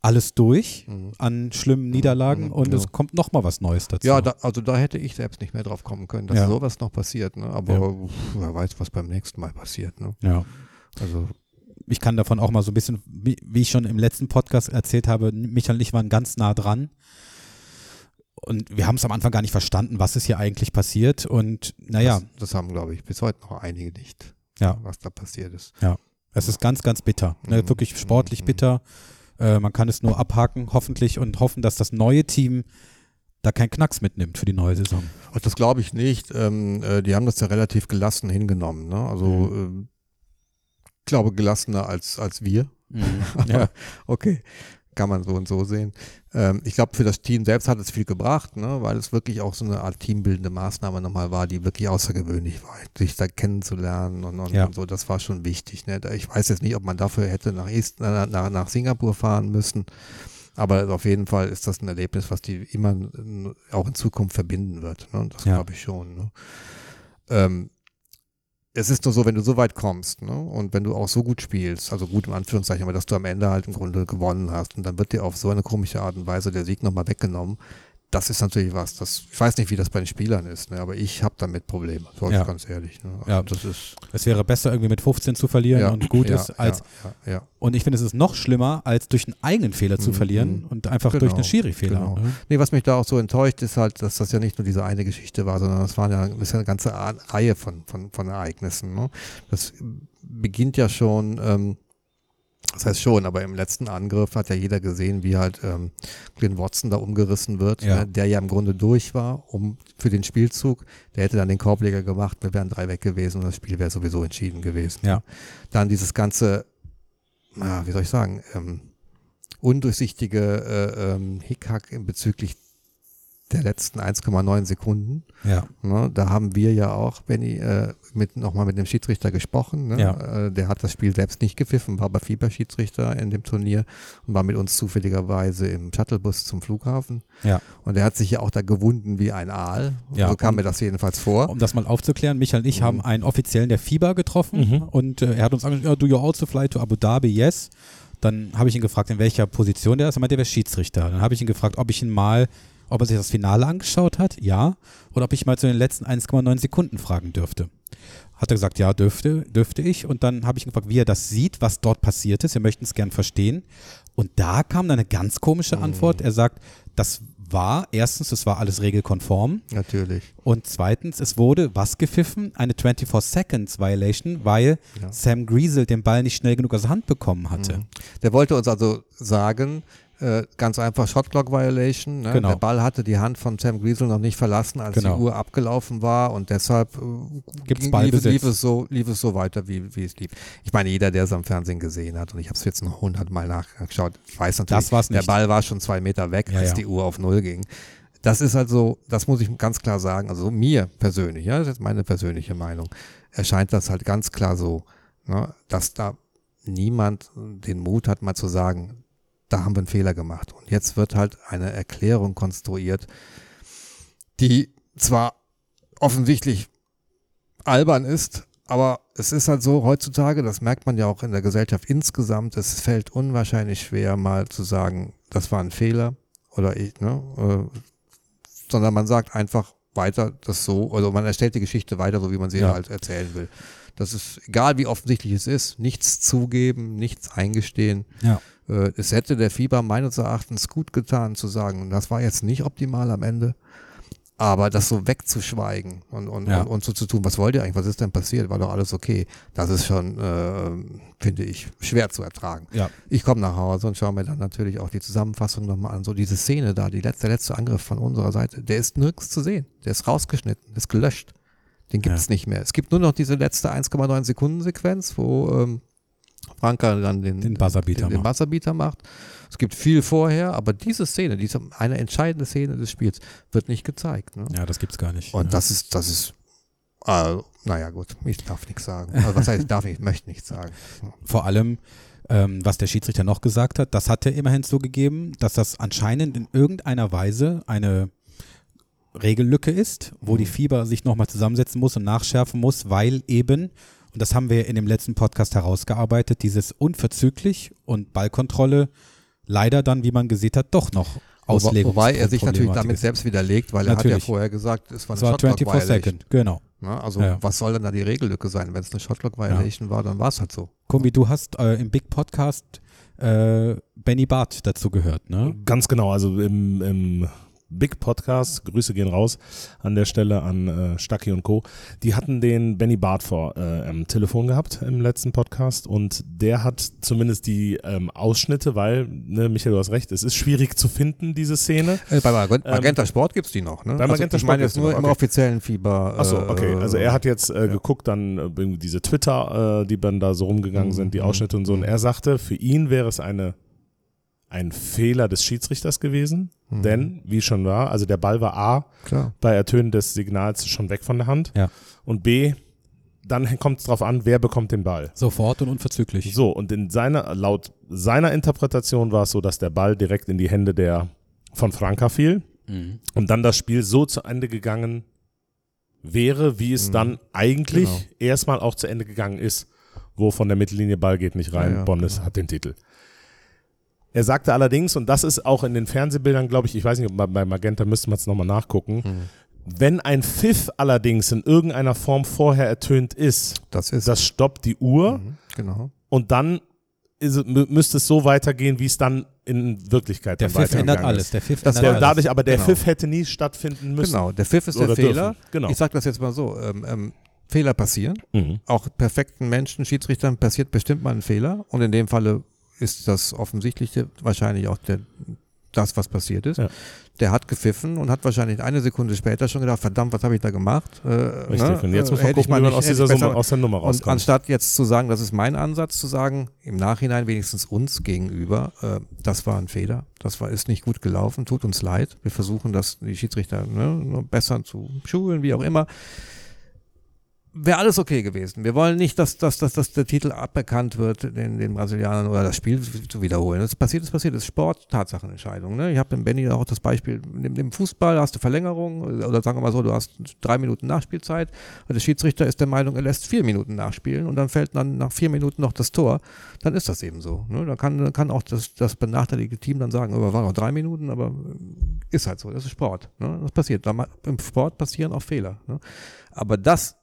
alles durch Mhm. an schlimmen Niederlagen Mhm, und ja. es kommt noch mal was Neues dazu. Ja, da, also da hätte ich selbst nicht mehr drauf kommen können, dass Ja. sowas noch passiert. Ne? Aber pf, wer weiß, was beim nächsten Mal passiert. Ne? ja. Also ich kann davon auch mal so ein bisschen, wie, wie ich schon im letzten Podcast erzählt habe, Michael und ich waren ganz nah dran. Und wir haben es am Anfang gar nicht verstanden, was ist hier eigentlich passiert. Und naja, Das, das haben, glaube ich, bis heute noch einige nicht, ja, was da passiert ist. es ist ganz, ganz bitter. Ne? Mhm. Wirklich sportlich Mhm. bitter. Äh, man kann es nur abhaken, hoffentlich, und hoffen, dass das neue Team da keinen Knacks mitnimmt für die neue Saison. Ach, das glaube ich nicht. Ähm, äh, die haben das ja relativ gelassen hingenommen. Ne? Also, ähm, ich glaube, gelassener als, als wir. ja. (laughs) Okay, kann man so und so sehen. Ähm, ich glaube, für das Team selbst hat es viel gebracht, ne? weil es wirklich auch so eine Art teambildende Maßnahme nochmal war, die wirklich außergewöhnlich war, sich da kennenzulernen und, und, Ja. und so. Das war schon wichtig. Ne? Ich weiß jetzt nicht, ob man dafür hätte nach, äh, nach, nach Singapur fahren müssen. Aber auf jeden Fall ist das ein Erlebnis, was die immer auch in Zukunft verbinden wird. Ne? Das Ja. glaube ich schon. Ne? Ähm, es ist nur so, wenn du so weit kommst ne? und wenn du auch so gut spielst, also gut im Anführungszeichen, aber dass du am Ende halt im Grunde gewonnen hast und dann wird dir auf so eine komische Art und Weise der Sieg nochmal weggenommen, das ist natürlich was, das, ich weiß nicht, wie das bei den Spielern ist, ne? aber ich habe damit Probleme, sag Ja. ich ganz ehrlich. Ne? Also Ja. das ist Es wäre besser, irgendwie mit 15 zu verlieren ja, und gut ja, ist, als ja, Und ich finde, es ist noch schlimmer, als durch einen eigenen Fehler zu Mhm. verlieren und einfach Genau, durch einen Schiri-Fehler. genau. ne? Nee, was mich da auch so enttäuscht, ist halt, dass das ja nicht nur diese eine Geschichte war, sondern es waren ja, das eine ganze Reihe von, von, von Ereignissen. Ne? Das beginnt ja schon, ähm, das heißt schon, aber im letzten Angriff hat ja jeder gesehen, wie halt ähm, Glenn Watson da umgerissen wird, Ja. ne? der ja im Grunde durch war um für den Spielzug. Der hätte dann den Korbleger gemacht, wir wären drei weg gewesen und das Spiel wäre sowieso entschieden gewesen. Ja. Dann dieses ganze, ah, wie soll ich sagen, ähm, undurchsichtige äh, ähm, Hickhack bezüglich der letzten 1,9 Sekunden. Ja, Ne? Da haben wir ja auch, Benny, äh, mit, nochmal mit dem Schiedsrichter gesprochen. Ne? Ja. Äh, der hat das Spiel selbst nicht gepfiffen, war aber Fieberschiedsrichter in dem Turnier und war mit uns zufälligerweise im Shuttlebus zum Flughafen. Ja. Und er hat sich ja auch da gewunden wie ein Aal. Ja, so kam mir das jedenfalls vor. um das mal aufzuklären, Michael und ich Mhm. haben einen Offiziellen der FIBA getroffen Mhm. und äh, er hat uns angesprochen, ja, do you also fly to Abu Dhabi? Yes. Dann habe ich ihn gefragt, in welcher Position der ist. Er meinte, der wäre Schiedsrichter. Dann habe ich ihn gefragt, ob ich ihn mal, ob er sich das Finale angeschaut hat. Ja. Oder ob ich mal zu den letzten 1,9 Sekunden fragen dürfte. Hat er gesagt, ja, dürfte, dürfte ich. Und dann habe ich ihn gefragt, wie er das sieht, was dort passiert ist. Wir möchten es gern verstehen. Und da kam dann eine ganz komische Mhm. Antwort. Er sagt, das war, erstens, es war alles regelkonform. Natürlich. Und zweitens, es wurde was gepfiffen? Eine 24-Seconds-Violation, weil Ja. Sam Griesel den Ball nicht schnell genug aus der Hand bekommen hatte. Mhm. Der wollte uns also sagen, äh, ganz einfach Shotclock Violation. Ne? Genau. Der Ball hatte die Hand von Sam Griesel noch nicht verlassen, als Genau. die Uhr abgelaufen war und deshalb äh, Gibt's ging- lief, lief, es so, lief es so weiter, wie, wie es lief. Ich meine, jeder, der es am Fernsehen gesehen hat, und ich habe es jetzt noch hundertmal nachgeschaut, weiß natürlich, Das war's der. Ball war schon zwei Meter weg, Ja, als ja. die Uhr auf Null ging. Das ist also, das muss ich ganz klar sagen, also mir persönlich, ja, das ist jetzt meine persönliche Meinung, erscheint das halt ganz klar so, ne, dass da niemand den Mut hat, mal zu sagen, da haben wir einen Fehler gemacht. Und jetzt wird halt eine Erklärung konstruiert, die zwar offensichtlich albern ist, aber es ist halt so heutzutage, das merkt man ja auch in der Gesellschaft insgesamt, es fällt unwahrscheinlich schwer, mal zu sagen, das war ein Fehler oder ich, ne, äh, sondern man sagt einfach weiter das so, oder man erstellt die Geschichte weiter, so wie man sie Ja. halt erzählen will. Das ist, egal wie offensichtlich es ist, nichts zugeben, nichts eingestehen. Ja. Äh, es hätte der Fieber meines Erachtens gut getan zu sagen, das war jetzt nicht optimal am Ende, aber das so wegzuschweigen und, und, Ja. und, und so zu tun, was wollt ihr eigentlich, was ist denn passiert, war doch alles okay, das ist schon, äh, finde ich, schwer zu ertragen. Ja. Ich komme nach Hause und schaue mir dann natürlich auch die Zusammenfassung nochmal an. So diese Szene da, die letzte, der letzte Angriff von unserer Seite, der ist nirgends zu sehen. Der ist rausgeschnitten, ist gelöscht. Den gibt es nicht mehr. Es gibt nur noch diese letzte 1,9 Sekunden Sequenz, wo ähm, Franka dann den, Den Buzzerbeater den, den macht. Buzzerbeater macht. Es gibt viel vorher, aber diese Szene, diese eine entscheidende Szene des Spiels, wird nicht gezeigt. Ne? Ja, das gibt's gar nicht. Und ja. das ist, das ist, äh, naja gut, ich darf nichts sagen. Also, was heißt, ich darf nicht, ich möchte nichts sagen. Vor allem, ähm, was der Schiedsrichter noch gesagt hat, das hat er immerhin zugegeben, dass das anscheinend in irgendeiner Weise eine Regellücke ist, wo Mhm. die Fieber sich nochmal zusammensetzen muss und nachschärfen muss, weil eben, und das haben wir in dem letzten Podcast herausgearbeitet, dieses unverzüglich und Ballkontrolle leider dann, wie man gesehen hat, doch noch Auslegung. Wobei er sich natürlich damit selbst widerlegt, weil er hat ja vorher gesagt, es war Das eine war Shotclock 24 Violation. Second, genau. Ne? Also Ja. was soll denn da die Regellücke sein? Wenn es eine Shotclock Violation war, dann war es halt so. Kumbi, du hast äh, im Big Podcast äh, Benny Barth dazu gehört, ne? Ganz genau, also im, im Big Podcast, Grüße gehen raus an der Stelle an äh, Stucky und Co. Die hatten den Benny Barth vor äh, am Telefon gehabt im letzten Podcast und der hat zumindest die ähm, Ausschnitte, weil, ne, Michael, du hast recht, es ist schwierig zu finden, diese Szene. Äh, bei Magent Magenta Sport gibt's die noch, ne? bei Magenta also, ich Sport meine jetzt nur noch, im okay. offiziellen Fieber. Achso, äh, okay. Also er hat jetzt äh, geguckt, dann äh, diese Twitter, äh, die dann da so rumgegangen sind, die Mhm. Ausschnitte und so. Und er sagte, für ihn wäre es eine, ein Fehler des Schiedsrichters gewesen. Mhm. Denn, wie schon war, also der Ball war A, Klar. bei Ertönen des Signals schon weg von der Hand. Ja. Und B, dann kommt es drauf an, wer bekommt den Ball. Sofort und unverzüglich. So, und in seiner, laut seiner Interpretation war es so, dass der Ball direkt in die Hände der von Franka fiel Mhm. und dann das Spiel so zu Ende gegangen wäre, wie es Mhm. dann eigentlich Genau. erstmal auch zu Ende gegangen ist, wo von der Mittellinie Ball geht nicht rein, Ja, ja, Bonnes genau. hat den Titel. Er sagte allerdings, und das ist auch in den Fernsehbildern, glaube ich, ich weiß nicht, ob man- bei Magenta müsste man es nochmal nachgucken, Mhm. wenn ein Pfiff allerdings in irgendeiner Form vorher ertönt ist, Das ist. das stoppt die Uhr Mhm, genau. und dann ist, müsste es so weitergehen, wie es dann in Wirklichkeit Der dann Pfiff ändert weitergegangen alles. Ist. Der Pfiff Das ändert Der, alles. dadurch, aber der Genau. Pfiff hätte nie stattfinden müssen. Genau. Der Pfiff ist der Fehler. dürfen. Genau. Ich sage das jetzt mal so. Ähm, ähm, Fehler passieren. Mhm. Auch perfekten Menschen, Schiedsrichtern passiert bestimmt mal ein Fehler. Und in dem Falle ist das Offensichtliche wahrscheinlich auch der, das, was passiert ist. Ja. Der hat gepfiffen und hat wahrscheinlich eine Sekunde später schon gedacht, verdammt, was habe ich da gemacht? Äh, Richtig. ne? Und jetzt muss Äh, man hätte ich gucken, wie man aus dieser Summe, aus der Nummer Und rauskommt. anstatt jetzt zu sagen, das ist mein Ansatz, zu sagen, im Nachhinein wenigstens uns gegenüber, äh, das war ein Fehler, das war, ist nicht gut gelaufen, tut uns leid. Wir versuchen das, die Schiedsrichter ne, besser zu schulen, wie auch immer. Wäre alles okay gewesen. Wir wollen nicht, dass, dass, dass, dass der Titel aberkannt wird, den, den Brasilianern oder das Spiel zu wiederholen. Das passiert, ist passiert, das ist Sport, Tatsachenentscheidung. Ne? Ich habe im Benny auch das Beispiel, im, Fußball hast du Verlängerung oder sagen wir mal so, du hast drei Minuten Nachspielzeit und der Schiedsrichter ist der Meinung, er lässt vier Minuten nachspielen und dann fällt dann nach vier Minuten noch das Tor, dann ist das eben so. Ne? Dann, kann, dann kann auch das, das benachteiligte Team dann sagen, oh, war noch drei Minuten, aber ist halt so, das ist Sport. Ne? Das passiert. Im Sport passieren auch Fehler. Ne? Aber das,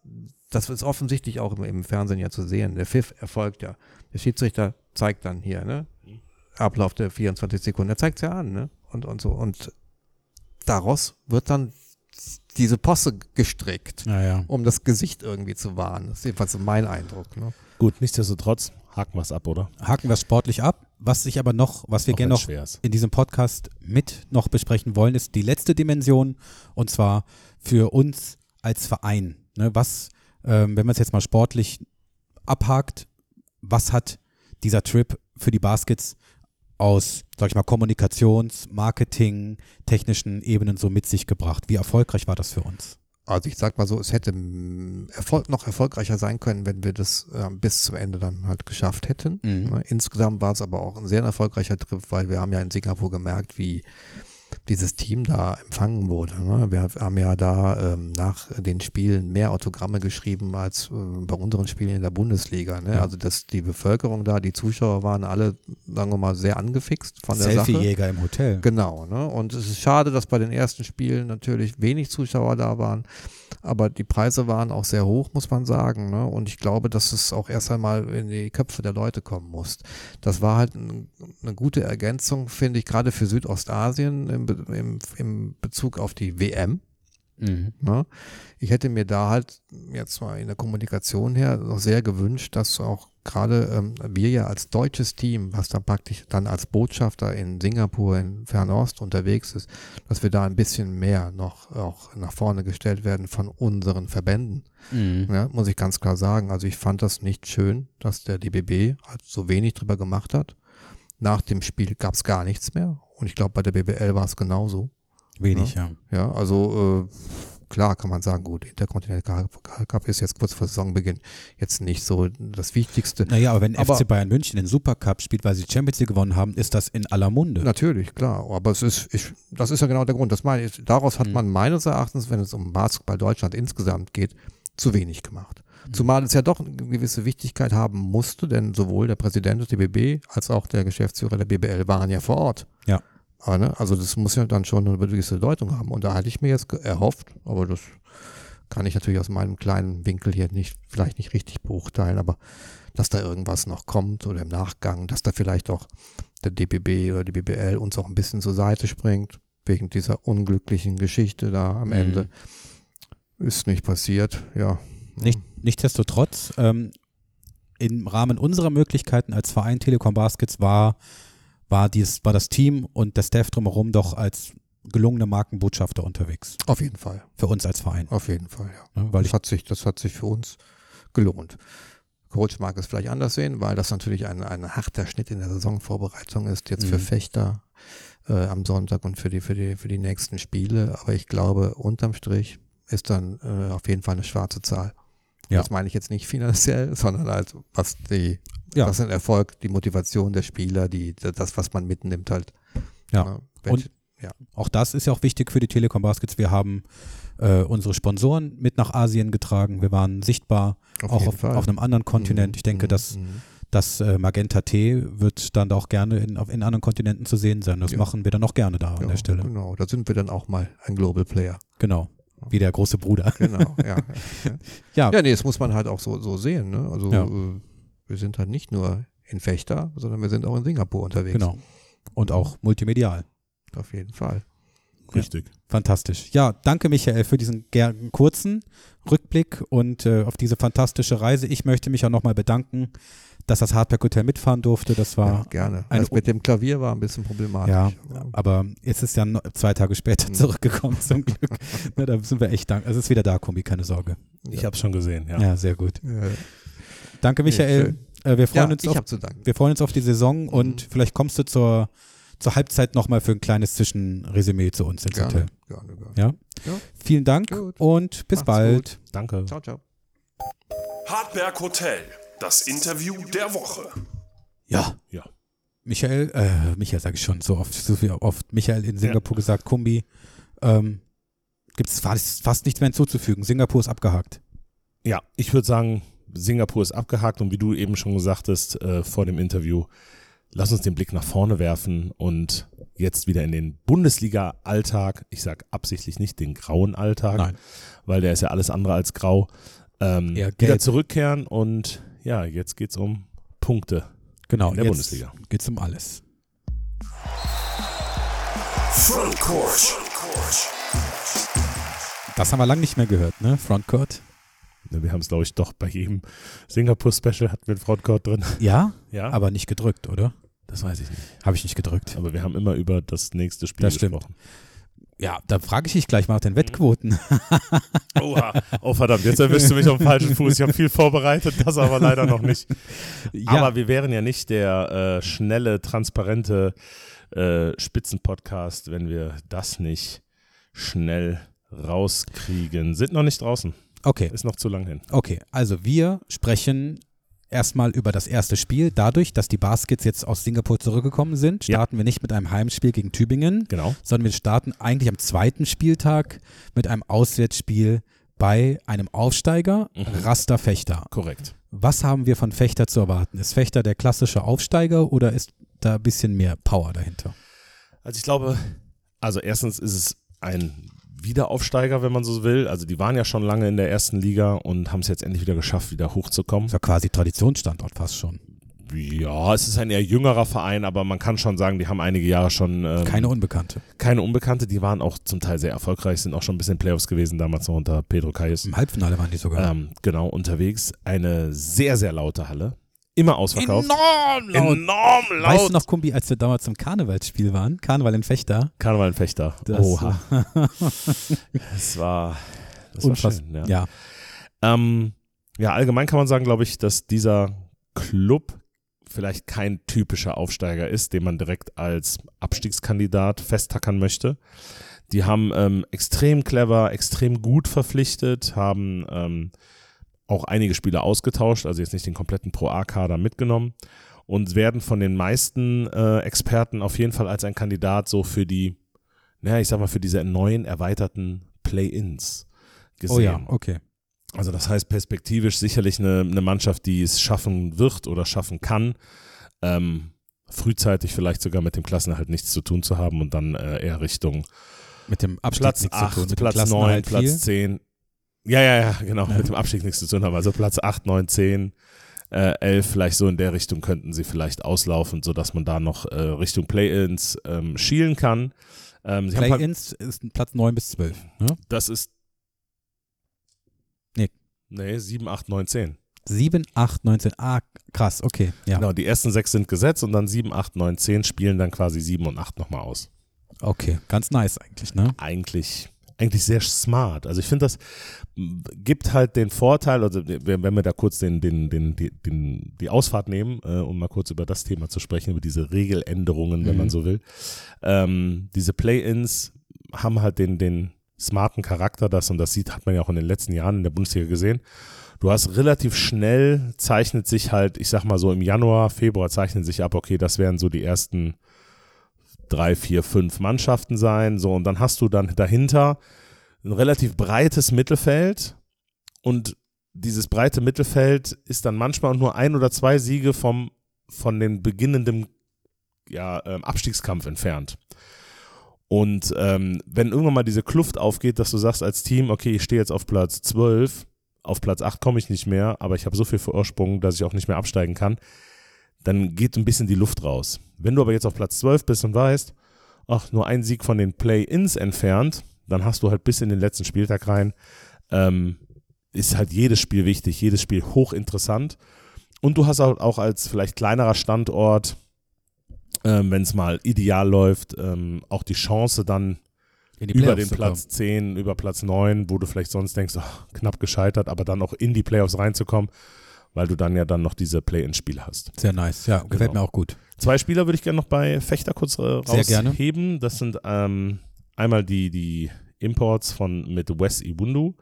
das ist offensichtlich auch im, im Fernsehen ja zu sehen. Der Pfiff erfolgt ja. Der Schiedsrichter zeigt dann hier, ne? Ablauf der 24 Sekunden. Er zeigt es ja an, ne? Und, und so. Und daraus wird dann diese Posse gestrickt, Naja. um das Gesicht irgendwie zu wahren. Das ist jedenfalls so mein Eindruck. Ne? Gut, nichtsdestotrotz haken wir es ab, oder? Haken wir es sportlich ab. Was ich aber noch, was wir gerne noch in diesem Podcast mit noch besprechen wollen, ist die letzte Dimension und zwar für uns als Verein. Ne, was, wenn man es jetzt mal sportlich abhakt, was hat dieser Trip für die Baskets aus, sag ich mal, Kommunikations-, Marketing, technischen Ebenen so mit sich gebracht? Wie erfolgreich war das für uns? Also ich sag mal so, es hätte mm, Erfolg, noch erfolgreicher sein können, wenn wir das ähm, bis zum Ende dann halt geschafft hätten. Mhm. Ne? Insgesamt war es aber auch ein sehr erfolgreicher Trip, weil wir haben ja in Singapur gemerkt, wie dieses Team da empfangen wurde. Ne? Wir haben ja da ähm, nach den Spielen mehr Autogramme geschrieben als äh, bei unseren Spielen in der Bundesliga. Ne? Ja. Also dass die Bevölkerung da, die Zuschauer waren alle, sagen wir mal, sehr angefixt von der Sache. Selfie-Jäger im Hotel. Genau, ne? Und es ist schade, dass bei den ersten Spielen natürlich wenig Zuschauer da waren. Aber die Preise waren auch sehr hoch, muss man sagen. Ne? Und ich glaube, dass es auch erst einmal in die Köpfe der Leute kommen muss. Das war halt ein, eine gute Ergänzung, finde ich, gerade für Südostasien im, im, im Bezug auf die WM. Mhm. Ne? Ich hätte mir da halt jetzt mal in der Kommunikation her noch sehr gewünscht, dass auch gerade ähm, wir ja als deutsches Team, was dann praktisch dann als Botschafter in Singapur, in Fernost unterwegs ist, dass wir da ein bisschen mehr noch auch nach vorne gestellt werden von unseren Verbänden. Mhm. Ja, muss ich ganz klar sagen. Also ich fand das nicht schön, dass der DBB halt so wenig drüber gemacht hat. Nach dem Spiel gab es gar nichts mehr. Und ich glaube, bei der BBL war es genauso. Wenig, ja. Ja, also äh, klar kann man sagen, gut, Intercontinental Cup ist jetzt kurz vor Saisonbeginn jetzt nicht so das Wichtigste. Naja, aber wenn Aber- FC Bayern München den Supercup spielt, weil sie die Champions League gewonnen haben, ist das in aller Munde. Natürlich, klar. Aber es ist, ich, das ist ja genau der Grund. Das meine ich, daraus hat Mhm. man meines Erachtens, wenn es um Basketball Deutschland insgesamt geht, zu wenig gemacht. Mhm. Zumal es ja doch eine gewisse Wichtigkeit haben musste, denn sowohl der Präsident des DBB als auch der Geschäftsführer der BBL waren ja vor Ort. Ja. Aber, ne, also das muss ja dann schon eine gewisse Bedeutung haben. Und da hatte ich mir jetzt erhofft, aber das kann ich natürlich aus meinem kleinen Winkel hier nicht, vielleicht nicht richtig beurteilen, aber dass da irgendwas noch kommt oder im Nachgang, dass da vielleicht auch der DBB oder die BBL uns auch ein bisschen zur Seite springt, wegen dieser unglücklichen Geschichte da am Mhm. Ende. Ist nicht passiert, ja. Nicht, nichtsdestotrotz, ähm, im Rahmen unserer Möglichkeiten als Verein Telekom Baskets war, war, dies, war das Team und der Staff drumherum doch als gelungene Markenbotschafter unterwegs. Auf jeden Fall, Für uns als Verein. auf jeden Fall, ja. Ne, weil das ich, hat sich, das hat sich für uns gelohnt. Coach mag es vielleicht anders sehen, weil das natürlich ein, ein harter Schnitt in der Saisonvorbereitung ist, jetzt für Mhm. Fechter äh, am Sonntag und für die, für die, für die nächsten Spiele. Aber ich glaube, unterm Strich ist dann äh, auf jeden Fall eine schwarze Zahl. Ja. Das meine ich jetzt nicht finanziell, (laughs) sondern halt, was die, Ja. was den Erfolg, die Motivation der Spieler, die, das, was man mitnimmt halt. Ja. Ne? Welche- auch das ist ja auch wichtig für die Telekom Baskets. Wir haben äh, unsere Sponsoren mit nach Asien getragen. Wir waren sichtbar, auch jeden auf, auf einem anderen Kontinent. Mhm, Ich denke, mhm, dass mhm. das äh, Magenta T wird dann auch gerne in, auf, in anderen Kontinenten zu sehen sein. Das Ja. machen wir dann auch gerne da an Ja, der Stelle. Genau, da sind wir dann auch mal ein Global Player. Genau. Wie der große Bruder. Genau, (laughs) ja. Ja. Ja, nee, das muss man halt auch so, so sehen. Ne? Also Ja. äh, wir sind halt nicht nur in Fechter, sondern wir sind auch in Singapur unterwegs. Genau. Und auch multimedial. Auf jeden Fall. Richtig. Fantastisch. Ja, danke Michael für diesen kurzen Rückblick und äh, auf diese fantastische Reise. Ich möchte mich auch nochmal bedanken, dass das Hardback Hotel mitfahren durfte. Das Ja, war, gerne. eine Das mit dem Klavier war ein bisschen problematisch. ja, aber- es ist ja zwei Tage später Mhm. zurückgekommen zum (laughs) Glück. Ne, da sind wir echt dankbar. Es ist wieder da, Kombi, keine Sorge. Ich habe schon gesehen, ja. Ja, sehr gut. Ja, Danke Michael. äh, wir, ja freuen uns ich auf, habe zu danken. wir freuen uns auf die Saison und Mhm. vielleicht kommst du zur, zur Halbzeit nochmal für ein kleines Zwischenresümee zu uns ins Gerne, Hotel. gerne, gerne. Ja? Ja. Vielen Dank Gut. und bis Macht's bald. Danke. Ciao, ciao. Hartberg Hotel, das Interview der Woche. Ja. Ja. Michael, äh, Michael sage ich schon so oft, so viel oft Michael in Singapur gesagt, Kumbi, ähm, gibt es fast, fast nichts mehr hinzuzufügen. Singapur ist abgehakt. Ja, ich würde sagen, Singapur ist abgehakt und wie du eben schon sagtest äh, vor dem Interview, lass uns den Blick nach vorne werfen und jetzt wieder in den Bundesliga-Alltag, ich sage absichtlich nicht den grauen Alltag, Nein. weil der ist ja alles andere als grau, ähm, wieder zurückkehren und ja, jetzt geht es um Punkte Genau, in der jetzt Bundesliga. geht's um alles. Frontcourt. Das haben wir lange nicht mehr gehört, ne? Frontcourt. Ne, Wir haben es, glaube ich, doch bei jedem Singapur-Special hatten wir einen Frontcourt drin. Ja, Ja, aber nicht gedrückt, oder? das weiß ich nicht. Habe ich nicht gedrückt. Aber wir haben immer über das nächste Spiel Das stimmt. Ja, da frage ich dich gleich mal nach den Wettquoten. (laughs) Oha. Oh verdammt, jetzt erwischst du mich auf dem falschen Fuß. Ich habe viel vorbereitet, das aber leider noch nicht. ja, Aber wir wären ja nicht der äh, schnelle, transparente äh, Spitzenpodcast, wenn wir das nicht schnell rauskriegen. Sind noch nicht draußen. okay. Ist noch zu lang hin. Okay, also wir sprechen erstmal über das erste Spiel. Dadurch, dass die Baskets jetzt aus Singapur zurückgekommen sind, Ja. starten wir nicht mit einem Heimspiel gegen Tübingen, Genau. sondern wir starten eigentlich am zweiten Spieltag mit einem Auswärtsspiel bei einem Aufsteiger, Mhm. Raster Fechter. Korrekt. Was haben wir von Fechter zu erwarten? Ist Fechter der klassische Aufsteiger oder ist da ein bisschen mehr Power dahinter? Also ich glaube, also erstens ist es ein Wiederaufsteiger, wenn man so will. Also die waren ja schon lange in der ersten Liga und haben es jetzt endlich wieder geschafft, wieder hochzukommen. Ist ja quasi Traditionsstandort fast schon. Ja, es ist ein eher jüngerer Verein, aber man kann schon sagen, die haben einige Jahre schon ähm, Keine Unbekannte. keine Unbekannte. Die waren auch zum Teil sehr erfolgreich, sind auch schon ein bisschen Playoffs gewesen, damals noch unter Pedro Kayes. Im Halbfinale waren die sogar. Ähm, genau, unterwegs. Eine sehr, sehr laute Halle. Immer ausverkauft. Enorm laut. Enorm laut. Weißt du noch, Kumbi, als wir damals zum Karnevalsspiel waren? Karneval in Fechter. Karneval in Fechter. Das- Oha. (laughs) Das war, das war schön, ja. ja. Ähm, ja, allgemein kann man sagen, glaube ich, dass dieser Club vielleicht kein typischer Aufsteiger ist, den man direkt als Abstiegskandidat festtackern möchte. Die haben ähm, extrem clever, extrem gut verpflichtet, haben ähm, auch einige Spieler ausgetauscht, also jetzt nicht den kompletten Pro-A-Kader mitgenommen und werden von den meisten äh, Experten auf jeden Fall als ein Kandidat so für die, naja, ich sag mal, für diese neuen erweiterten Play-Ins gesehen. Oh ja, okay. Also das heißt perspektivisch sicherlich eine, eine Mannschaft, die es schaffen wird oder schaffen kann, ähm, frühzeitig vielleicht sogar mit dem Klassenerhalt nichts zu tun zu haben und dann äh, eher Richtung Mit dem Abstieg Platz nichts 8, zu tun. Mit dem Platz 9, Klassenerhalt Platz viel. 10. Ja, ja, ja, genau, Ja. mit dem Abstieg nichts zu tun haben. Also Platz 8, 9, 10, äh, 11, vielleicht so in der Richtung könnten sie vielleicht auslaufen, sodass man da noch äh, Richtung Play-Ins ähm, schielen kann. Ähm, halt, Play-Ins ist Platz 9 bis 12. Ne? das ist. Nee. Nee, 7, 8, 9, 10. 7, 8, 19. Ah, krass, okay. Ja, Genau, die ersten sechs sind gesetzt und dann 7, 8, 9, 10 spielen dann quasi 7 und 8 nochmal aus. okay. Ganz nice eigentlich, ne? Eigentlich, eigentlich sehr smart. Also ich finde, das gibt halt den Vorteil, also wenn wir da kurz den, den, den, die- den, die Ausfahrt nehmen, äh, um mal kurz über das Thema zu sprechen, über diese Regeländerungen, wenn Mhm. man so will. Ähm, diese Play-Ins haben halt den, den smarten Charakter, das und das sieht, hat man ja auch in den letzten Jahren in der Bundesliga gesehen. Du hast relativ schnell, zeichnet sich halt, ich sag mal so im Januar, Februar zeichnet sich ab, okay, das wären so die ersten drei, vier, fünf Mannschaften sein. So, und dann hast du dann dahinter ein relativ breites Mittelfeld und dieses breite Mittelfeld ist dann manchmal nur ein oder zwei Siege vom, von den beginnenden ja, ähm, Abstiegskampf entfernt. Und ähm, wenn irgendwann mal diese Kluft aufgeht, dass du sagst als Team, okay, ich stehe jetzt auf Platz 12, auf Platz 8 komme ich nicht mehr, aber ich habe so viel Vorsprung, dass ich auch nicht mehr absteigen kann, dann geht ein bisschen die Luft raus. Wenn du aber jetzt auf Platz 12 bist und weißt, ach, nur ein Sieg von den Play-Ins entfernt, dann hast du halt bis in den letzten Spieltag rein, ähm, ist halt jedes Spiel wichtig, jedes Spiel hochinteressant. Und du hast auch, auch als vielleicht kleinerer Standort, ähm, wenn es mal ideal läuft, ähm, auch die Chance dann die über den Platz 10, über Platz 9, wo du vielleicht sonst denkst, ach, knapp gescheitert, aber dann auch in die Playoffs reinzukommen, weil du dann ja dann noch diese Play-In-Spiele hast. Sehr nice. Ja, gefällt Genau. mir auch gut. Zwei Spieler würde ich gerne noch bei Fechter kurz äh, rausheben. Das sind ähm, einmal die, die Imports von mit Wes Iwundu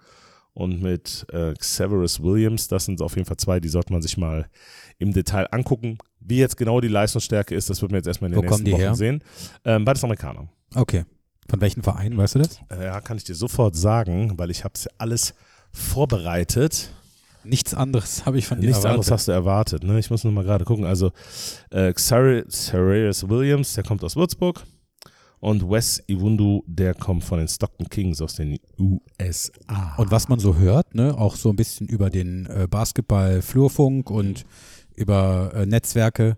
und mit äh, Xaverus Williams. Das sind auf jeden Fall zwei, die sollte man sich mal im Detail angucken. Wie jetzt genau die Leistungsstärke ist, das wird man jetzt erstmal in den Wo nächsten Wochen her? sehen. Ähm, beides Amerikaner. Okay. Von welchem Verein, weißt du das? Äh, ja, kann ich dir sofort sagen, weil ich habe es alles vorbereitet. Nichts anderes (laughs) habe ich von dir Nichts erwartet. anderes hast du erwartet. Ne? Ich muss nur mal gerade gucken. Also äh, Xarius Williams, der kommt aus Würzburg. Und Wes Iwundu, der kommt von den Stockton Kings aus den USA. Und was man so hört, ne, auch so ein bisschen über den äh, Basketball-Flurfunk und über äh, Netzwerke.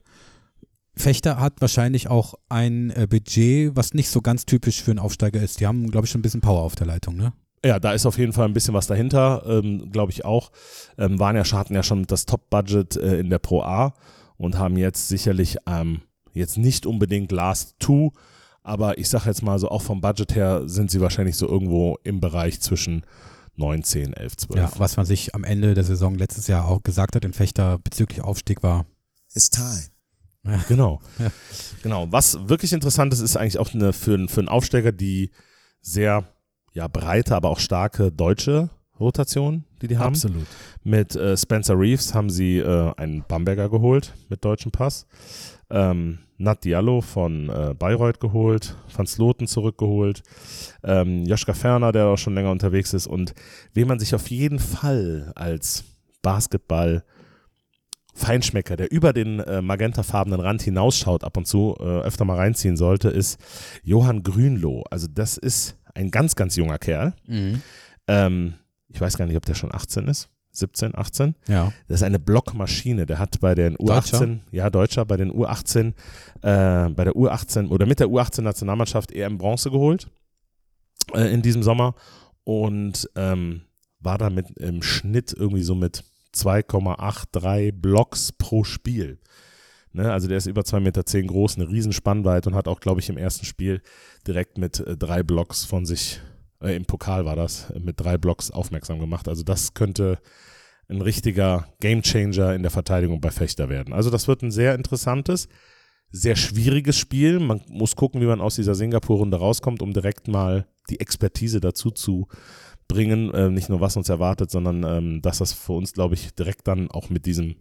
Fechter hat wahrscheinlich auch ein äh, Budget, was nicht so ganz typisch für einen Aufsteiger ist. Die haben, glaube ich, schon ein bisschen Power auf der Leitung, ne? Ja, da ist auf jeden Fall ein bisschen was dahinter, ähm, glaube ich auch. Ähm, waren ja, hatten ja schon das Top-Budget äh, in der Pro A und haben jetzt sicherlich ähm, jetzt nicht unbedingt Last Two, aber ich sage jetzt mal so, auch vom Budget her sind sie wahrscheinlich so irgendwo im Bereich zwischen 9, 10, 11, 12. Ja, was man sich am Ende der Saison letztes Jahr auch gesagt hat in Fechter bezüglich Aufstieg war. It's time. Genau. (laughs) Ja. Genau. Was wirklich interessant ist, ist eigentlich auch eine, für, einen- für einen Aufsteiger die sehr ja, breite, aber auch starke deutsche Rotation, die die haben. Absolut. Mit äh, Spencer Reeves haben sie äh, einen Bamberger geholt mit deutschem Pass. Ähm, Nat Diallo von äh, Bayreuth geholt, Van Sloten zurückgeholt, ähm, Joschka Ferner, der auch schon länger unterwegs ist und wen man sich auf jeden Fall als Basketball Feinschmecker, der über den äh, magentafarbenen Rand hinausschaut ab und zu, äh, öfter mal reinziehen sollte, ist Johann Grünloh. Also das ist ein ganz, ganz junger Kerl. Mhm. Ähm, ich weiß gar nicht, ob der schon 18 ist. 17, 18. Ja. Das ist eine Blockmaschine. Der hat bei den U18, Deutscher? ja, Deutscher, bei den U18, äh, bei der U18 oder mit der U18-Nationalmannschaft EM Bronze geholt äh, in diesem Sommer und ähm, war damit im Schnitt irgendwie so mit 2,83 Blocks pro Spiel. Ne, also der ist über 2,10 Meter zehn groß, eine Riesenspannweite und hat auch, glaube ich, im ersten Spiel direkt mit äh, drei Blocks von sich, äh, im Pokal war das, äh, mit drei Blocks aufmerksam gemacht. Also das könnte ein richtiger Gamechanger in der Verteidigung bei Fechter werden. Also das wird ein sehr interessantes, sehr schwieriges Spiel. Man muss gucken, wie man aus dieser Singapur-Runde rauskommt, um direkt mal die Expertise dazu zu bringen. Äh, nicht nur, was uns erwartet, sondern ähm, dass das für uns, glaube ich, direkt dann auch mit diesem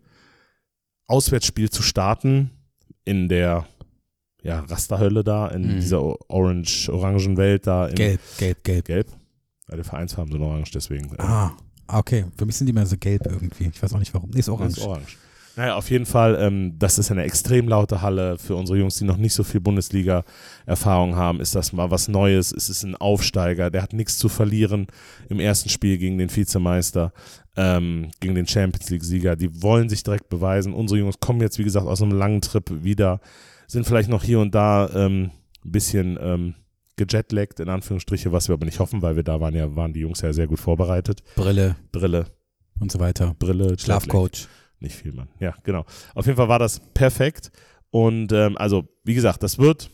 Auswärtsspiel zu starten in der ja, Rasterhölle da, in Mhm. dieser orange-orangen Welt da. In Gelb, gelb, gelb. Gelb. Ja, die Vereinsfarben sind orange, deswegen. äh, Ah, okay. Für mich sind die mehr so gelb irgendwie. Ich weiß auch nicht warum. Nee, ist orange. ist orange. Naja, auf jeden Fall, ähm, das ist eine extrem laute Halle. Für unsere Jungs, die noch nicht so viel Bundesliga-Erfahrung haben, ist das mal was Neues. Es ist ein Aufsteiger, der hat nichts zu verlieren im ersten Spiel gegen den Vizemeister, ähm, gegen den Champions League-Sieger. Die wollen sich direkt beweisen. Unsere Jungs kommen jetzt, wie gesagt, aus einem langen Trip wieder, sind vielleicht noch hier und da ähm, ein bisschen ähm, gejetlaggt, in Anführungsstriche, was wir aber nicht hoffen, weil wir da waren ja, waren die Jungs ja sehr gut vorbereitet. Brille Brille, und so weiter. Brille, Jetlag. Nicht viel, Mann. Ja, genau. Auf jeden Fall war das perfekt. Und ähm, also, wie gesagt, das wird,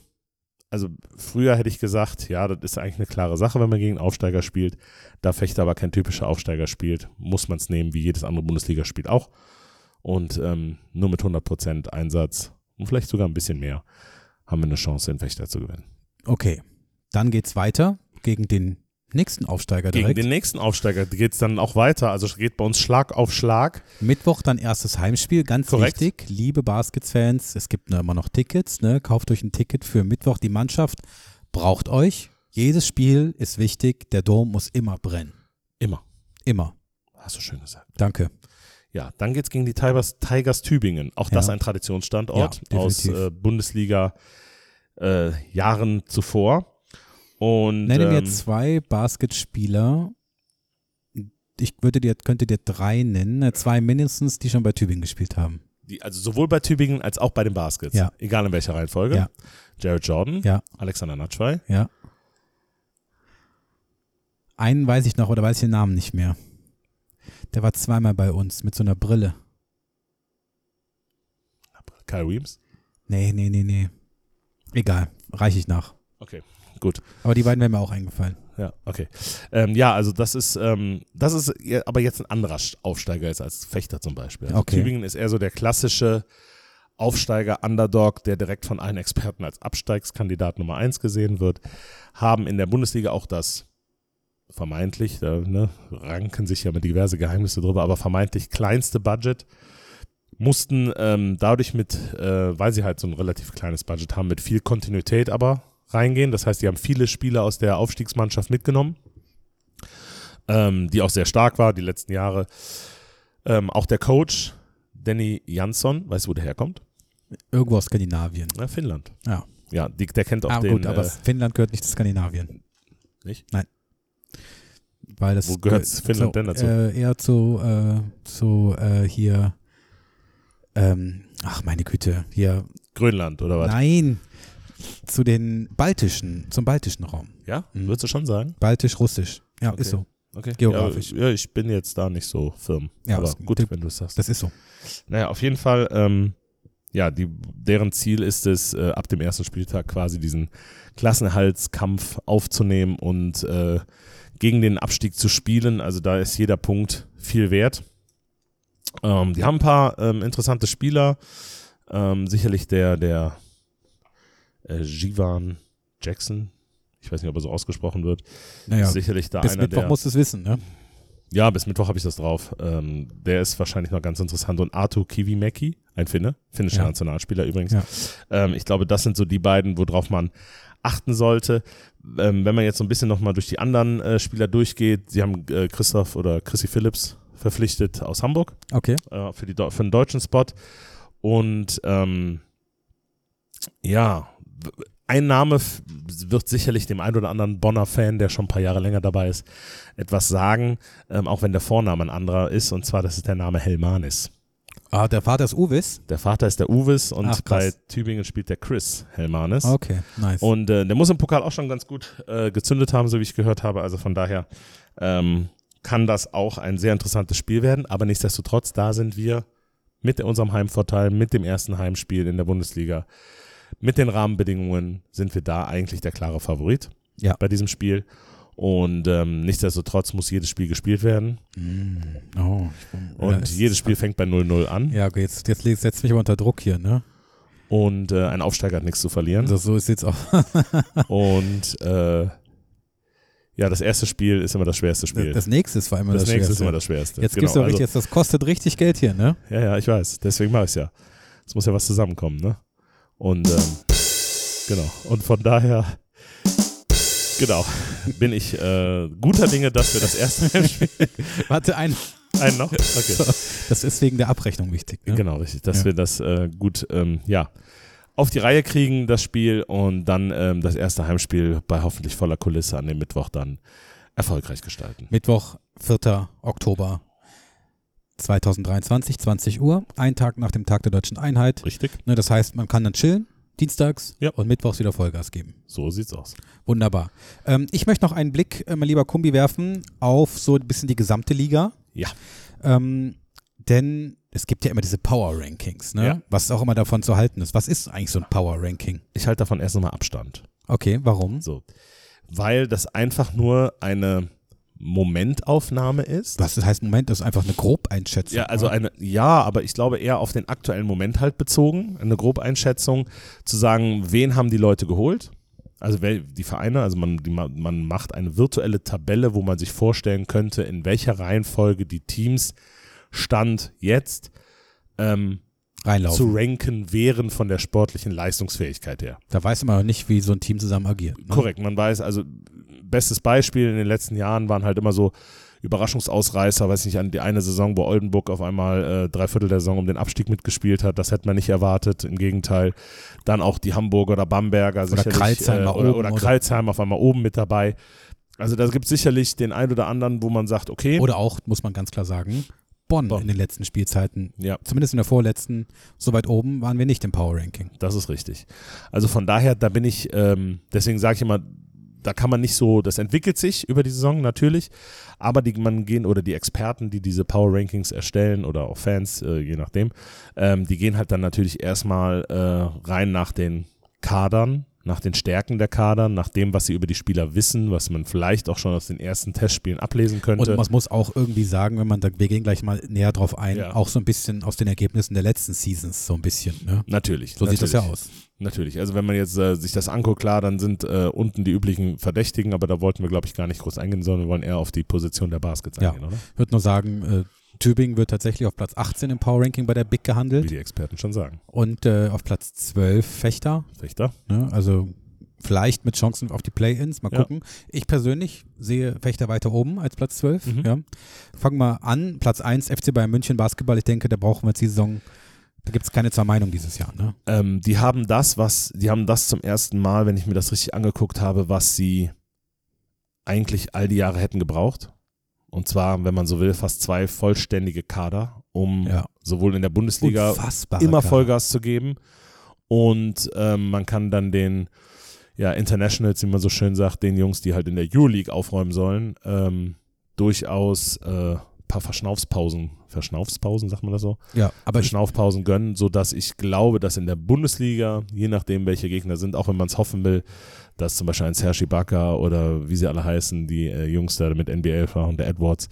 also früher hätte ich gesagt, ja, das ist eigentlich eine klare Sache, wenn man gegen Aufsteiger spielt. Da Fechter aber kein typischer Aufsteiger spielt, muss man es nehmen, wie jedes andere Bundesligaspiel auch. Und ähm, nur mit 100% Einsatz und vielleicht sogar ein bisschen mehr haben wir eine Chance, den Fechter zu gewinnen. Okay. Dann geht's weiter gegen den nächsten Aufsteiger Gegen direkt. den nächsten Aufsteiger geht es dann auch weiter. Also es geht bei uns Schlag auf Schlag. Mittwoch dann erstes Heimspiel, ganz Korrekt. wichtig. Liebe Baskets-Fans, es gibt immer noch Tickets, ne? Kauft euch ein Ticket für Mittwoch. Die Mannschaft braucht euch. Jedes Spiel ist wichtig. Der Dom muss immer brennen. Immer. Immer. Hast du schön gesagt. Danke. Ja, dann geht's gegen die Tigers, Tigers Tübingen. Auch das Ja. ein Traditionsstandort Ja, aus äh, Bundesliga äh, Jahren zuvor. Und Nenne mir ähm, zwei Basketspieler. Ich würde dir, könnte dir drei nennen, äh, zwei mindestens, die schon bei Tübingen gespielt haben. die, also sowohl bei Tübingen als auch bei den Baskets. Ja. Egal in welcher Reihenfolge. Ja. Jared Jordan, Ja, Alexander Natschwei, ja. Einen weiß ich noch, oder weiß ich den Namen nicht mehr. Der war zweimal bei uns mit so einer Brille. Kyle Weems. Nee, nee, nee, nee. Egal, reiche ich nach. Okay, gut. Aber die beiden wären mir auch eingefallen. Ja, okay. Ähm, ja, also das ist, ähm, das ist aber jetzt ein anderer Aufsteiger ist als Fechter zum Beispiel. Also Okay. Tübingen ist eher so der klassische Aufsteiger, Underdog, der direkt von allen Experten als Absteigskandidat Nummer eins gesehen wird, haben in der Bundesliga auch das vermeintlich, da ne, ranken sich ja mit diverse Geheimnisse drüber, aber vermeintlich kleinste Budget, mussten ähm, dadurch mit, äh, weil sie halt so ein relativ kleines Budget haben, mit viel Kontinuität aber reingehen. Das heißt, die haben viele Spieler aus der Aufstiegsmannschaft mitgenommen, ähm, die auch sehr stark war die letzten Jahre. Ähm, auch der Coach, Danny Jansson, weißt du, wo der herkommt? Irgendwo aus Skandinavien. Na, Finnland. Ja. Ja, die, der kennt auch Ah, den. gut, aber äh, Finnland gehört nicht zu Skandinavien. nicht? Weil das Wo gehört Finnland so, denn dazu? Äh, eher zu, äh, zu äh, hier, ähm, ach meine Güte, hier, Grönland oder was? nein, zu den baltischen, zum baltischen Raum. Ja, Mhm. würdest du schon sagen? Baltisch-Russisch. Ja, Okay. ist so. Okay. Geografisch. Ja, ja, ich bin jetzt da nicht so firm. Ja, aber gut, wenn du es sagst. Das ist so. Naja, auf jeden Fall, ähm, ja, die, deren Ziel ist es, äh, ab dem ersten Spieltag quasi diesen Klassenerhaltskampf aufzunehmen und äh, gegen den Abstieg zu spielen. Also da ist jeder Punkt viel wert. Ähm, die haben ein paar ähm, interessante Spieler. Ähm, sicherlich der, der äh, Jivan Jackson. Ich weiß nicht, ob er so ausgesprochen wird. Naja, Ist sicherlich da bis einer Mittwoch der. musst du es wissen, ne? Ja, bis Mittwoch habe ich das drauf. Ähm, der ist wahrscheinlich noch ganz interessant. Und Arto Kivimäki, ein Finne, finnischer Ja. Nationalspieler übrigens. Ja. Ähm, ich glaube, das sind so die beiden, worauf man achten sollte. Ähm, wenn man jetzt so ein bisschen nochmal durch die anderen äh, Spieler durchgeht, sie haben äh, Christoph oder Chrissy Phillips verpflichtet aus Hamburg Okay. äh, für, die, für den deutschen Spot. Und ähm, ja, ein Name wird sicherlich dem ein oder anderen Bonner Fan, der schon ein paar Jahre länger dabei ist, etwas sagen, ähm, auch wenn der Vorname ein anderer ist. Und zwar, das ist der Name Helmanis. Ah, der Vater ist Uwis? Der Vater ist der Uwis und Ach, bei. Tübingen spielt der Chris Helmanis. Okay, nice. Und äh, der muss im Pokal auch schon ganz gut äh, gezündet haben, so wie ich gehört habe. Also von daher ähm, kann das auch ein sehr interessantes Spiel werden. Aber nichtsdestotrotz, da sind wir mit unserem Heimvorteil, mit dem ersten Heimspiel in der Bundesliga, mit den Rahmenbedingungen sind wir da eigentlich der klare Favorit Ja. bei diesem Spiel. Und ähm, nichtsdestotrotz muss jedes Spiel gespielt werden. Mm, oh, ich, Und ja, es- jedes Spiel fängt bei 0-0 an. Ja, okay, jetzt, jetzt setzt mich aber unter Druck hier, ne? Und äh, ein Aufsteiger hat nichts zu verlieren. Also, so ist jetzt auch. (laughs) (laughs) Und äh, ja, das erste Spiel ist immer das schwerste Spiel. Das nächste ist vor allem das das, nächste ist immer das schwerste. Jetzt genau, gibst du also, richtig, jetzt, das kostet richtig Geld hier, ne? Ja, ja, ich weiß. Deswegen mache ich es ja. Es muss ja was zusammenkommen, ne? Und ähm, genau. Und von daher, genau, bin ich äh, guter Dinge, dass wir das erste Spiel. (laughs) Warte, ein, Einen noch? Okay. das Das ist wegen der Abrechnung wichtig. Ne? Genau, richtig, dass Ja. wir das äh, gut, ähm, ja, auf die Reihe kriegen, das Spiel und dann ähm, das erste Heimspiel bei hoffentlich voller Kulisse an dem Mittwoch dann erfolgreich gestalten. Mittwoch, 4. Oktober 2023, 20 Uhr, ein Tag nach dem Tag der deutschen Einheit. Richtig? Ne, das heißt, man kann dann chillen, dienstags Ja. und mittwochs wieder Vollgas geben. So sieht's aus. Wunderbar. Ähm, ich möchte noch einen Blick, äh, mein lieber Kumbi, werfen auf so ein bisschen die gesamte Liga. Ja. Ähm, denn es gibt ja immer diese Power Rankings, ne? Ja. was auch immer davon zu halten ist. Was ist eigentlich so ein Power Ranking? Ich halte davon erst nochmal Abstand. Okay, warum? So. Weil das einfach nur eine Momentaufnahme ist. Was das heißt, Moment, das ist einfach eine Grobeinschätzung. Ja, also eine, ja, aber ich glaube eher auf den aktuellen Moment halt bezogen, eine Grobeinschätzung, zu sagen, wen haben die Leute geholt? Also die Vereine, also man, die, ma- man macht eine virtuelle Tabelle, wo man sich vorstellen könnte, in welcher Reihenfolge die Teams Stand jetzt ähm, zu ranken wären von der sportlichen Leistungsfähigkeit her. Da weiß man noch nicht, wie so ein Team zusammen agiert. Ne? Korrekt, man weiß, also bestes Beispiel in den letzten Jahren waren halt immer so Überraschungsausreißer, weiß nicht, an die eine Saison, wo Oldenburg auf einmal äh, drei Viertel der Saison um den Abstieg mitgespielt hat, das hätte man nicht erwartet, im Gegenteil. Dann auch die Hamburger oder Bamberger sicherlich. Kralsheim mal oder, oben, oder oder- auf einmal oben mit dabei. Also da gibt es sicherlich den einen oder anderen, wo man sagt, okay, Oder auch, muss man ganz klar sagen, Bonn, Bonn. in den letzten Spielzeiten. ja, Zumindest in der vorletzten, so weit oben waren wir nicht im Power Ranking. Das ist richtig. Also von daher, da bin ich, ähm, deswegen sage ich immer, da kann man nicht so, das entwickelt sich über die Saison natürlich, aber die man gehen oder die Experten, die diese Power Rankings erstellen oder auch Fans, äh, je nachdem, ähm, die gehen halt dann natürlich erstmal äh, rein nach den Kadern, nach den Stärken der Kader, nach dem, was sie über die Spieler wissen, was man vielleicht auch schon aus den ersten Testspielen ablesen könnte. Und man muss auch irgendwie sagen, wenn man da, wir gehen gleich mal näher drauf ein, Ja. auch so ein bisschen aus den Ergebnissen der letzten Seasons, so ein bisschen. Ne? natürlich. So sieht das ja natürlich. aus. Natürlich, also wenn man jetzt äh, sich das anguckt, klar, dann sind äh, unten die üblichen Verdächtigen, aber da wollten wir, glaube ich, gar nicht groß eingehen, sondern wir wollen eher auf die Position der Baskets Ja. eingehen, oder? Ich würde nur sagen, äh, Tübingen wird tatsächlich auf Platz 18 im Power Ranking bei der Big Wie gehandelt die Experten schon sagen. und äh, auf Platz 12 Fechter. Fechter? Ne? Also vielleicht mit Chancen auf die Play-Ins. Mal Ja. gucken. Ich persönlich sehe Fechter weiter oben als Platz 12. Mhm. Ja. Fangen wir an. Platz 1 FC Bayern München Basketball. Ich denke, da brauchen wir jetzt die Saison. Da gibt es keine zwei Meinungen dieses Jahr. Ne? Ähm, die haben das, was, die haben das zum ersten Mal, wenn ich mir das richtig angeguckt habe, was sie eigentlich all die Jahre hätten gebraucht. Und zwar, wenn man so will, fast zwei vollständige Kader, um Ja. sowohl in der Bundesliga Unfassbar. immer Vollgas zu geben. Und ähm, man kann dann den ja, Internationals, wie man so schön sagt, den Jungs, die halt in der Euroleague aufräumen sollen, ähm, durchaus äh, paar Verschnaufspausen, Verschnaufspausen, sagt man das so? Ja, aber Verschnaufpausen gönnen, sodass ich glaube, dass in der Bundesliga, je nachdem welche Gegner sind, auch wenn man es hoffen will, dass zum Beispiel ein Serge Ibaka oder wie sie alle heißen, die äh, Jungs da mit NBA-Erfahrung, der Edwards,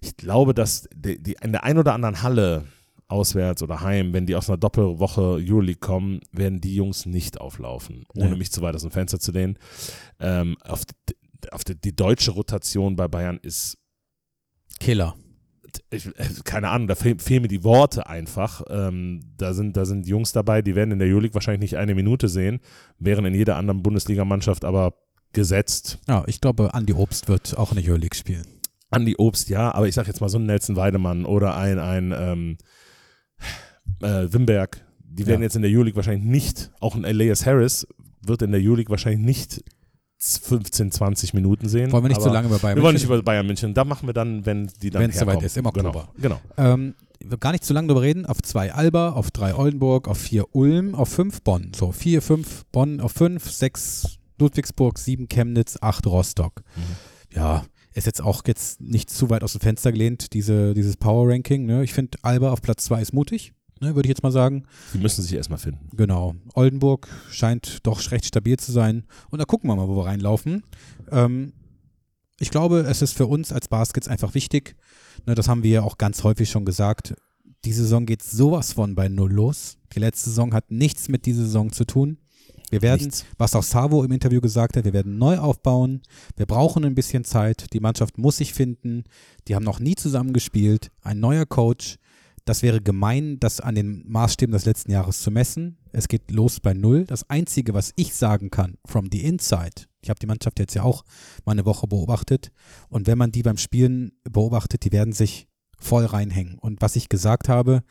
ich glaube, dass die, die in der ein oder anderen Halle auswärts oder heim, wenn die aus einer Doppelwoche Euroleague kommen, werden die Jungs nicht auflaufen, ohne Nee. mich zu weit aus dem Fenster zu lehnen. Ähm, auf auf die, die deutsche Rotation bei Bayern ist Killer. Ich, äh, keine Ahnung, da fehl, fehlen mir die Worte einfach. Ähm, da, sind, da sind Jungs dabei, die werden in der Euroleague wahrscheinlich nicht eine Minute sehen, wären in jeder anderen Bundesligamannschaft aber gesetzt. Ja, ich glaube, Andi Obst wird auch in der Euroleague spielen. Andi Obst, ja, aber ich sag jetzt mal so ein Nelson Weidemann oder ein, ein ähm, äh, Wimberg, die werden Ja. jetzt in der Euroleague wahrscheinlich nicht, auch ein Elias Harris wird in der Euroleague wahrscheinlich nicht 15, 20 Minuten sehen. Wollen wir nicht aber so lange über Bayern Wir wollen nicht München- über Bayern München. Da machen wir dann, wenn die dann Wenn es soweit ist, im Oktober. Genau. genau. Ähm, gar nicht zu lange drüber reden. Auf zwei Alba, auf drei Oldenburg, auf vier Ulm, auf fünf Bonn. So, vier, fünf Bonn, auf fünf, sechs Ludwigsburg, sieben Chemnitz, acht Rostock. Mhm. Ja, ist jetzt auch jetzt nicht zu weit aus dem Fenster gelehnt, diese, dieses Power-Ranking. Ne? Ich finde, Alba auf Platz zwei ist mutig, ne, würde ich jetzt mal sagen. Die müssen sich erstmal finden. Genau. Oldenburg scheint doch recht stabil zu sein. Und da gucken wir mal, wo wir reinlaufen. Ähm, ich glaube, es ist für uns als Baskets einfach wichtig. Ne, das haben wir ja auch ganz häufig schon gesagt. Die Saison geht sowas von bei Null los. Die letzte Saison hat nichts mit dieser Saison zu tun. Wir werden, Nichts. was auch Savo im Interview gesagt hat, wir werden neu aufbauen. Wir brauchen ein bisschen Zeit. Die Mannschaft muss sich finden. Die haben noch nie zusammen gespielt. Ein neuer Coach. Das wäre gemein, das an den Maßstäben des letzten Jahres zu messen. Es geht los bei Null. Das Einzige, was ich sagen kann, from the inside, ich habe die Mannschaft jetzt ja auch mal eine Woche beobachtet, und wenn man die beim Spielen beobachtet, die werden sich voll reinhängen. Und was ich gesagt habe,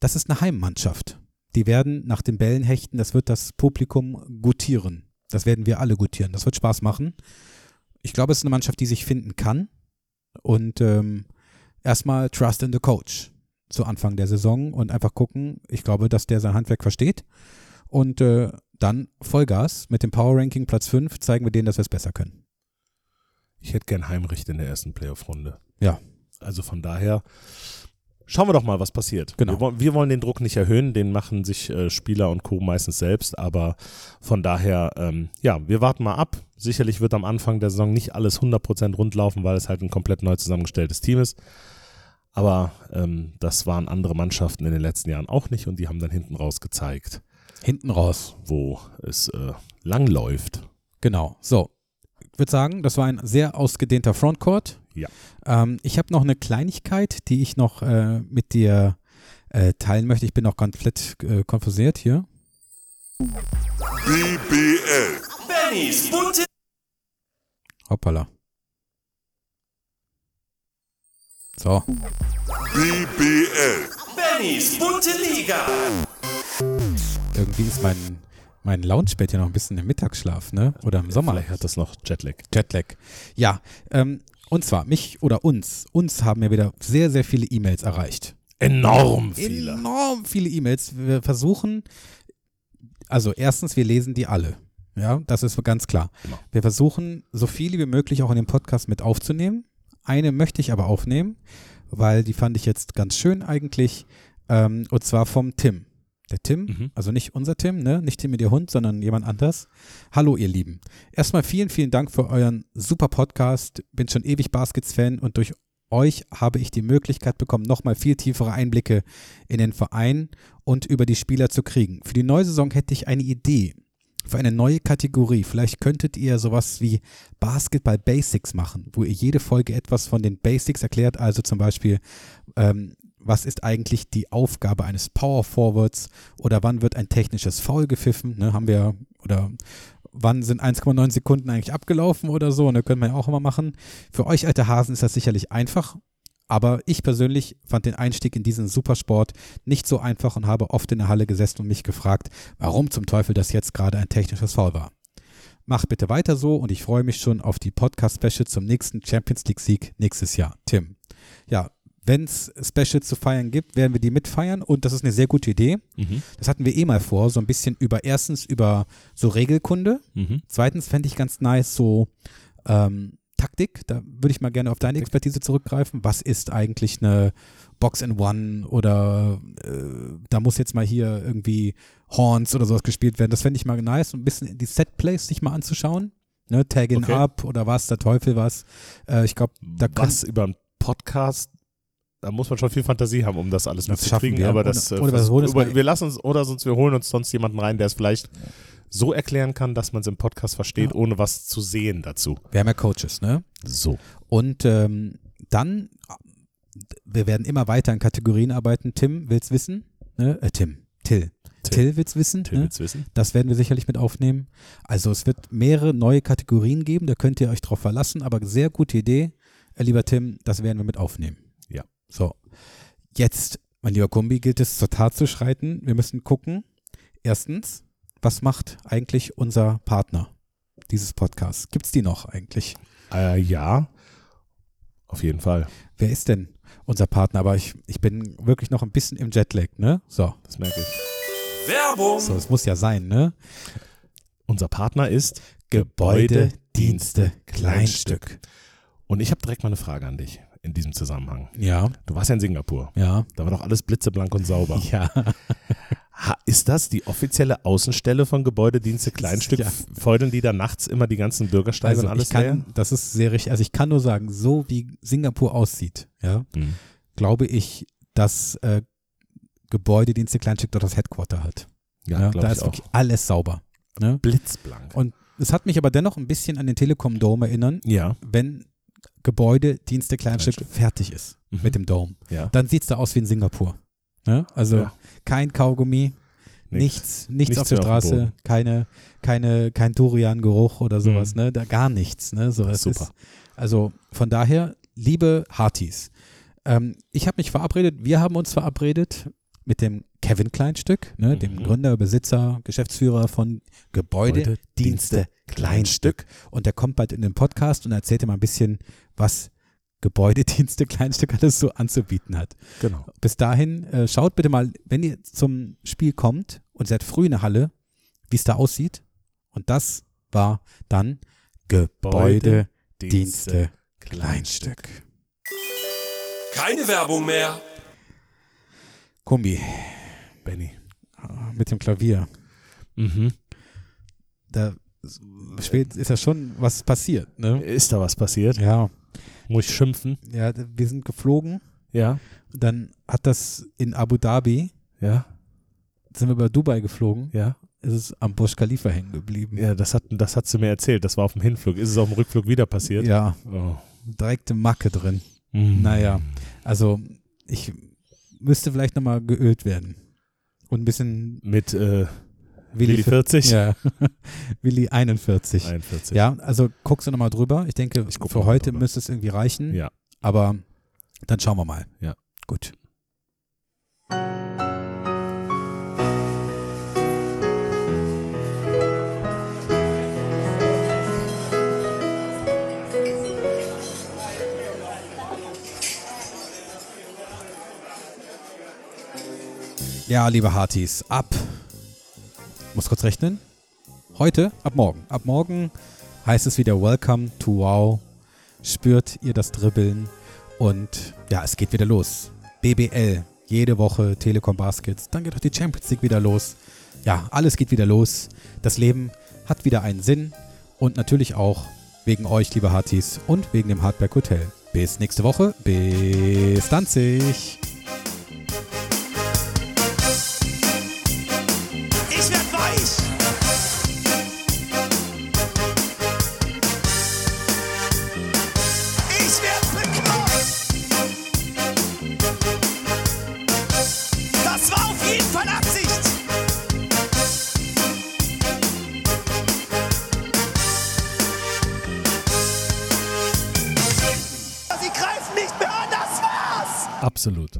das ist eine Heimmannschaft. Die werden nach den Bällen hechten, das wird das Publikum gutieren. Das werden wir alle gutieren. Das wird Spaß machen. Ich glaube, es ist eine Mannschaft, die sich finden kann. Und ähm, erstmal Trust in the Coach zu Anfang der Saison und einfach gucken. Ich glaube, dass der sein Handwerk versteht. Und äh, dann Vollgas mit dem Power Ranking Platz 5 zeigen wir denen, dass wir es besser können. Ich hätte gern Heimrecht in der ersten Playoff-Runde. Ja. Also von daher schauen wir doch mal, was passiert. Genau. Wir, wollen- wir wollen den Druck nicht erhöhen, den machen sich äh, Spieler und Co. meistens selbst, aber von daher, ähm, ja, wir warten mal ab. Sicherlich wird am Anfang der Saison nicht alles 100% rund laufen, weil es halt ein komplett neu zusammengestelltes Team ist. Aber ähm, das waren andere Mannschaften in den letzten Jahren auch nicht und die haben dann hinten raus gezeigt, Hinten raus. wo es äh, lang läuft. Genau. So. Ich würde sagen, das war ein sehr ausgedehnter Frontcourt. Ja. Ähm, ich habe noch eine Kleinigkeit, die ich noch äh, mit dir äh, teilen möchte. Ich bin noch komplett äh, konfusiert hier. BBL. Bennys bunte Hoppala. So. BBL. Bennys bunte Liga. Irgendwie ist mein, mein Loungebett hier noch ein bisschen im Mittagsschlaf, ne? Oder im Sommer. Vielleicht hat das noch Jetlag. Jetlag. Ja, ähm, und zwar mich oder uns. Uns haben ja wieder sehr, sehr viele E-Mails erreicht. Enorm viele. Enorm viele E-Mails. Wir versuchen, also erstens, wir lesen die alle. Ja, das ist ganz klar. Genau. Wir versuchen, so viele wie möglich auch in den Podcast mit aufzunehmen. Eine möchte ich aber aufnehmen, weil die fand ich jetzt ganz schön eigentlich. Ähm, und zwar vom Tim. Der Tim, Mhm. also nicht unser Tim, ne? nicht Tim mit ihr Hund, sondern jemand anders. Hallo, ihr Lieben. Erstmal vielen, vielen Dank für euren super Podcast. Bin schon ewig Baskets-Fan und durch euch habe ich die Möglichkeit bekommen, nochmal viel tiefere Einblicke in den Verein und über die Spieler zu kriegen. Für die neue Saison hätte ich eine Idee für eine neue Kategorie. Vielleicht könntet ihr sowas wie Basketball Basics machen, wo ihr jede Folge etwas von den Basics erklärt, also zum Beispiel, ähm, was ist eigentlich die Aufgabe eines Power Forwards oder wann wird ein technisches Foul gepfiffen, ne, haben wir, oder wann sind 1,9 Sekunden eigentlich abgelaufen oder so, ne, können wir ja auch immer machen. Für euch alte Hasen ist das sicherlich einfach, aber ich persönlich fand den Einstieg in diesen Supersport nicht so einfach und habe oft in der Halle gesessen und mich gefragt, warum zum Teufel das jetzt gerade ein technisches Foul war. Macht bitte weiter so und ich freue mich schon auf die Podcast-Special zum nächsten Champions League-Sieg nächstes Jahr. Tim. Ja, wenn es Specials zu feiern gibt, werden wir die mitfeiern und das ist eine sehr gute Idee. Mhm. Das hatten wir eh mal vor, so ein bisschen über, erstens über so Regelkunde, Mhm. Zweitens fände ich ganz nice so ähm, Taktik. Da würde ich mal gerne auf deine Expertise zurückgreifen. Was ist eigentlich eine Box in One oder äh, da muss jetzt mal hier irgendwie Horns oder sowas gespielt werden. Das fände ich mal nice, ein bisschen die Setplays sich mal anzuschauen. Ne, Tagging Okay. up oder was, der Teufel was. Äh, ich glaube, da können, was über einen Podcast, da muss man schon viel Fantasie haben, um das alles Das mitzukriegen. Aber Oder- das, oder über- mal- wir lassen uns, oder sonst wir holen uns sonst jemanden rein, der es vielleicht so erklären kann, dass man es im Podcast versteht, Ja. ohne was zu sehen dazu. wir haben ja Coaches, ne? So. Und ähm, dann, wir werden immer weiter in Kategorien arbeiten. Tim will's wissen? Ne? Äh, Tim. Till. Till. Till will's wissen? Till ne? will's wissen. Das werden wir sicherlich mit aufnehmen. Also es wird mehrere neue Kategorien geben, da könnt ihr euch drauf verlassen, aber sehr gute Idee, äh, lieber Tim, das werden wir mit aufnehmen. Ja. So, jetzt, mein lieber Kumbi, gilt es zur Tat zu schreiten. Wir müssen gucken, erstens, was macht eigentlich unser Partner dieses Podcasts? Gibt's die noch eigentlich? Äh, ja, auf jeden Fall. Wer ist denn unser Partner? Aber ich, ich bin wirklich noch ein bisschen im Jetlag, ne? So, Das merke ich. Werbung. so, es muss ja sein, ne? Unser Partner ist Gebäude, Dienste, Kleinstück. Und ich habe direkt mal eine Frage an dich in diesem Zusammenhang. Ja, Du warst ja in Singapur. ja, Da war doch alles blitzeblank und sauber. (laughs) ja. Ha, ist das die offizielle Außenstelle von Gebäudedienste Kleinstück? (laughs) Ja. Feudeln die da nachts immer die ganzen Bürgersteige und Also alles ich kann, leer? das ist sehr richtig. Also ich kann nur sagen, so wie Singapur aussieht, ja, Hm. glaube ich, dass äh, Gebäudedienste Kleinstück dort das Headquarter hat. Ja, Ja, da ist auch. wirklich alles sauber. Ne? Blitzblank. Und es hat mich aber dennoch ein bisschen an den Telekom Dome erinnern, ja. wenn Gebäudedienste Kleinstück Kleinstück. fertig ist Mhm. mit dem Dome. Ja. Dann sieht es da aus wie in Singapur. Ne? Also Ja. Kein Kaugummi, nichts, nichts, Nichts auf der auf dem Straße, Boden. keine, keine, kein Durian-Geruch oder sowas, Mhm. ne? Da gar nichts, ne? So, es Super. Ist, also von daher, liebe Hartis, Ähm, ich habe mich verabredet, wir haben uns verabredet mit dem Kevin Kleinstück, ne, dem Mhm. Gründer, Besitzer, Geschäftsführer von Gebäude, Gebäude, Dienste, Dienste, Kleinstück. Und der kommt bald in den Podcast und erzählt dir mal ein bisschen, was Gebäude, Dienste, Kleinstück alles so anzubieten hat. Genau. Bis dahin, äh, schaut bitte mal, wenn ihr zum Spiel kommt und seid früh in der Halle, wie es da aussieht. Und das war dann Gebäude, Dienste, Kleinstück. Keine Werbung mehr. Kombi, Benny. mit dem Klavier. Mhm. Da ist ja schon was passiert, ne? Ist da was passiert? Ja, Muss ich schimpfen? ja, wir sind geflogen. Ja. Dann hat das in Abu Dhabi, Ja. sind wir über Dubai geflogen, Ja. ist es am Burj Khalifa hängen geblieben. Ja, das hat, das hat sie mir erzählt. Das war auf dem Hinflug. Ist es auf dem Rückflug wieder passiert? Ja, Oh. direkte Macke drin. Mhm. Naja, also ich müsste vielleicht nochmal geölt werden. Und ein bisschen Mit äh, Willi, Willi 40? Ja, (laughs) Willi 41. 41. Ja, also guckst du nochmal drüber. Ich denke, Ich für heute drüber. müsste es irgendwie reichen. Ja. Aber dann schauen wir mal. Ja. Gut. Ja, liebe Hartis, ab muss kurz rechnen. Heute, ab morgen. Ab morgen heißt es wieder Welcome to Wow. Spürt ihr das Dribbeln? Und ja, es geht wieder los. BBL, jede Woche Telekom Baskets. Dann geht auch die Champions League wieder los. Ja, alles geht wieder los. Das Leben hat wieder einen Sinn. Und natürlich auch wegen euch, liebe Hartis, und wegen dem Hartberg Hotel. Bis nächste Woche. Bis 20. Absolut.